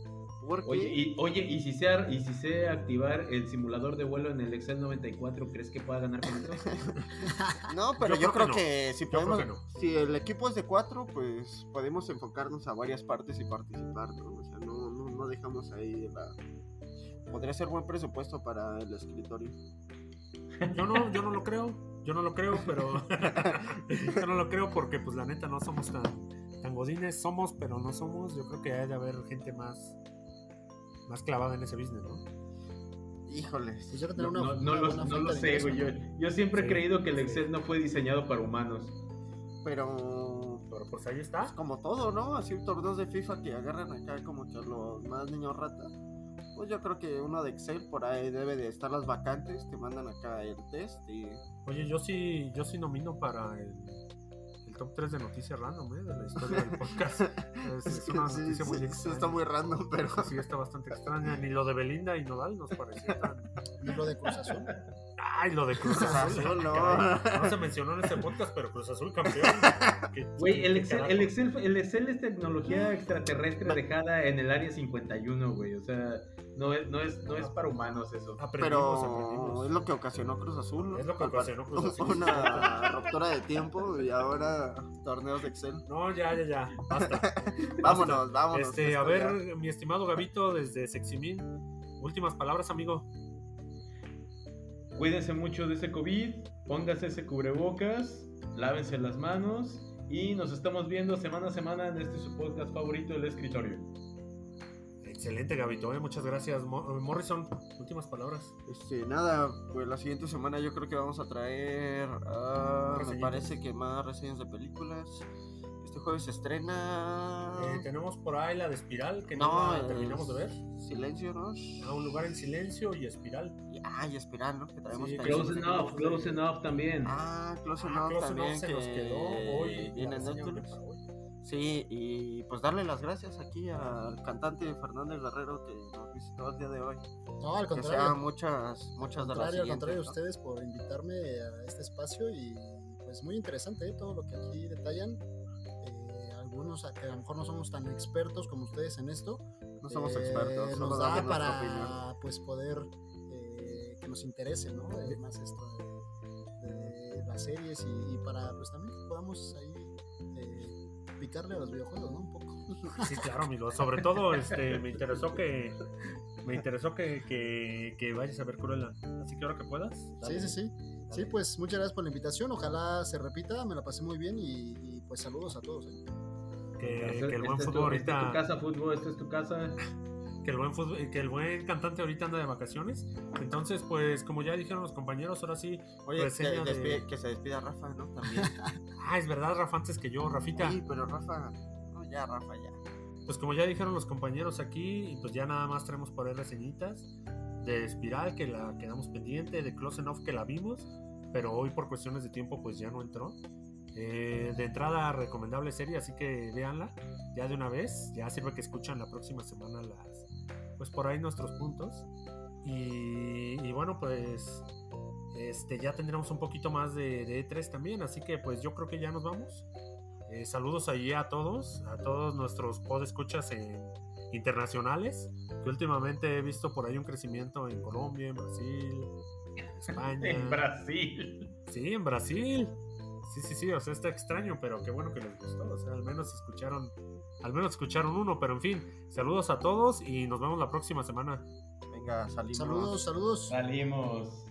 [SPEAKER 3] Oye, y, oye, y si sé, y si sé activar el simulador de vuelo en el Excel 94, ¿crees que pueda ganar con eso?
[SPEAKER 2] No, pero
[SPEAKER 1] Yo
[SPEAKER 2] yo,
[SPEAKER 1] creo
[SPEAKER 2] creo,
[SPEAKER 1] que
[SPEAKER 2] que, si podemos,
[SPEAKER 1] que no.
[SPEAKER 2] si el equipo es de cuatro, pues podemos enfocarnos a varias partes y participar, ¿no? O sea, no, no, no dejamos ahí la... Podría ser buen presupuesto para el escritorio.
[SPEAKER 1] Yo no, yo no lo creo, yo no lo creo, pero yo no lo creo porque pues la neta no somos tan, tan godines, somos, pero no somos. Yo creo que hay de haber gente más, más clavada en ese business, ¿no?
[SPEAKER 2] Híjoles.
[SPEAKER 4] Pues yo
[SPEAKER 3] No,
[SPEAKER 4] una,
[SPEAKER 3] no, no
[SPEAKER 4] una
[SPEAKER 3] lo, no lo sé,
[SPEAKER 4] ingreso,
[SPEAKER 3] güey. Yo,
[SPEAKER 4] ¿no?
[SPEAKER 3] yo siempre he creído que el
[SPEAKER 1] sí.
[SPEAKER 3] Excel no fue diseñado para humanos.
[SPEAKER 2] Pero
[SPEAKER 1] Pero pues ahí
[SPEAKER 2] es
[SPEAKER 1] está.
[SPEAKER 2] como todo, ¿no? Así torneos de FIFA que agarran acá como que los más niños rata. Pues yo creo que uno de Excel por ahí debe de estar las vacantes, te mandan acá el test y
[SPEAKER 1] Oye, yo sí, yo sí nomino para el, el top 3 de noticias random, ¿eh? De la historia del podcast. Es, es una
[SPEAKER 2] Sí,
[SPEAKER 1] noticia
[SPEAKER 2] sí,
[SPEAKER 1] muy
[SPEAKER 2] sí,
[SPEAKER 1] extraña.
[SPEAKER 2] está muy random, pero
[SPEAKER 1] Sí, está bastante extraña. Ni lo de Belinda y Nodal nos pareció tan.
[SPEAKER 4] Y lo de Cruz Azul.
[SPEAKER 1] Ay, lo de Cruz
[SPEAKER 2] Cruz
[SPEAKER 1] Azul.
[SPEAKER 2] Azul, no.
[SPEAKER 1] caray. No se mencionó en este podcast, pero Cruz Azul campeón.
[SPEAKER 3] Güey, el Excel, el, Excel, el Excel es tecnología extraterrestre dejada en el área 51, güey. O sea, no es, no es, no es para humanos eso.
[SPEAKER 1] Aprendimos,
[SPEAKER 2] pero
[SPEAKER 1] aprendimos.
[SPEAKER 2] es lo que ocasionó Cruz Azul, ¿no?
[SPEAKER 1] Es lo que ocasionó Cruz Azul.
[SPEAKER 2] Una ruptura de tiempo y ahora torneos de Excel.
[SPEAKER 1] No, ya, ya, ya. Basta.
[SPEAKER 2] Vámonos, vámonos.
[SPEAKER 1] Este, a ver,
[SPEAKER 2] ya.
[SPEAKER 1] mi estimado Gabito, desde Seximín. Últimas palabras, amigo.
[SPEAKER 3] Cuídense mucho de ese COVID, pónganse ese cubrebocas, lávense las manos y nos estamos viendo semana a semana en este su podcast favorito, El Escritorio.
[SPEAKER 1] Excelente, Gabito. ¿eh? Muchas gracias. Mo- Morrison, últimas palabras.
[SPEAKER 2] Este, nada, pues la siguiente semana yo creo que vamos a traer, ah, me parece que más reseñas de películas. Este jueves se estrena...
[SPEAKER 1] Eh, tenemos por ahí la de Espiral, que no,
[SPEAKER 2] no,
[SPEAKER 1] la
[SPEAKER 2] es
[SPEAKER 1] terminamos de ver.
[SPEAKER 2] Silencio, ¿no?
[SPEAKER 1] A un lugar en silencio y Espiral.
[SPEAKER 2] Y- Ah, y Espiral, ¿no? Que traemos
[SPEAKER 1] Sí.
[SPEAKER 3] Close enough, close enough también.
[SPEAKER 2] Ah, Close
[SPEAKER 1] Ah,
[SPEAKER 2] Enough
[SPEAKER 1] Close
[SPEAKER 2] también
[SPEAKER 1] Enough se
[SPEAKER 2] que
[SPEAKER 1] nos quedó hoy.
[SPEAKER 2] viene Netflix. Sí, y pues darle las gracias aquí al cantante Fernández Guerrero que nos visitó el día de hoy.
[SPEAKER 4] No, al
[SPEAKER 2] Que
[SPEAKER 4] contrario.
[SPEAKER 2] sean muchas, muchas de las
[SPEAKER 4] al contrario
[SPEAKER 2] ¿no?
[SPEAKER 4] ustedes por invitarme a este espacio y pues muy interesante ¿eh? todo lo que aquí detallan. Algunos que a lo mejor no somos tan expertos como ustedes en esto.
[SPEAKER 2] No somos
[SPEAKER 4] eh,
[SPEAKER 2] expertos,
[SPEAKER 4] nos da
[SPEAKER 2] opinión.
[SPEAKER 4] para pues poder eh, que nos interese, ¿no? Eh, más esto de, de las series y, y para pues también que podamos ahí eh, picarle a los videojuegos, ¿no? Un poco.
[SPEAKER 1] Sí, claro, amigo. Sobre todo, este, me interesó que me interesó que, que, que vayas a ver Cruella. Así que ahora que puedas. dale,
[SPEAKER 4] Sí, sí, sí. Sí,
[SPEAKER 1] dale.
[SPEAKER 4] pues muchas gracias por la invitación. Ojalá se repita. Me la pasé muy bien y, y, pues saludos a todos. ¿eh?
[SPEAKER 1] Que,
[SPEAKER 3] Esta-
[SPEAKER 1] que el buen
[SPEAKER 3] esta es tu-
[SPEAKER 1] fútbol
[SPEAKER 3] esta es tu
[SPEAKER 1] ahorita.
[SPEAKER 3] casa, fútbol, esta es tu casa.
[SPEAKER 1] Que el buen fútbol, que el buen cantante ahorita anda de vacaciones. Entonces, pues, como ya dijeron los compañeros, ahora sí.
[SPEAKER 2] Oye, que,
[SPEAKER 1] reseña de-
[SPEAKER 2] que se despida Rafa, ¿no? También.
[SPEAKER 1] Ah, es verdad, Rafa, antes que yo, Rafita.
[SPEAKER 2] Sí, pero Rafa, no, ya, Rafa, ya.
[SPEAKER 1] Pues como ya dijeron los compañeros aquí, pues ya nada más traemos por ahí reseñitas de Espiral que la quedamos pendiente, de Close Enough que la vimos, pero hoy por cuestiones de tiempo pues ya no entró. Eh, de entrada recomendable serie, así que véanla ya de una vez, ya sirve que escuchan la próxima semana las pues por ahí nuestros puntos. Y, y bueno, pues este ya tendremos un poquito más de, de E3 también, así que pues yo creo que ya nos vamos. Eh, saludos ahí a todos, a todos nuestros podescuchas en- internacionales, que últimamente he visto por ahí un crecimiento en Colombia, en Brasil, en España.
[SPEAKER 3] En Brasil.
[SPEAKER 1] Sí, en Brasil. Sí, sí, sí, o sea, está extraño, pero qué bueno que les gustó. O sea, al menos escucharon, al menos escucharon uno, pero en fin, saludos a todos y nos vemos la próxima semana.
[SPEAKER 2] Venga, salimos.
[SPEAKER 4] Saludos, saludos.
[SPEAKER 3] Salimos.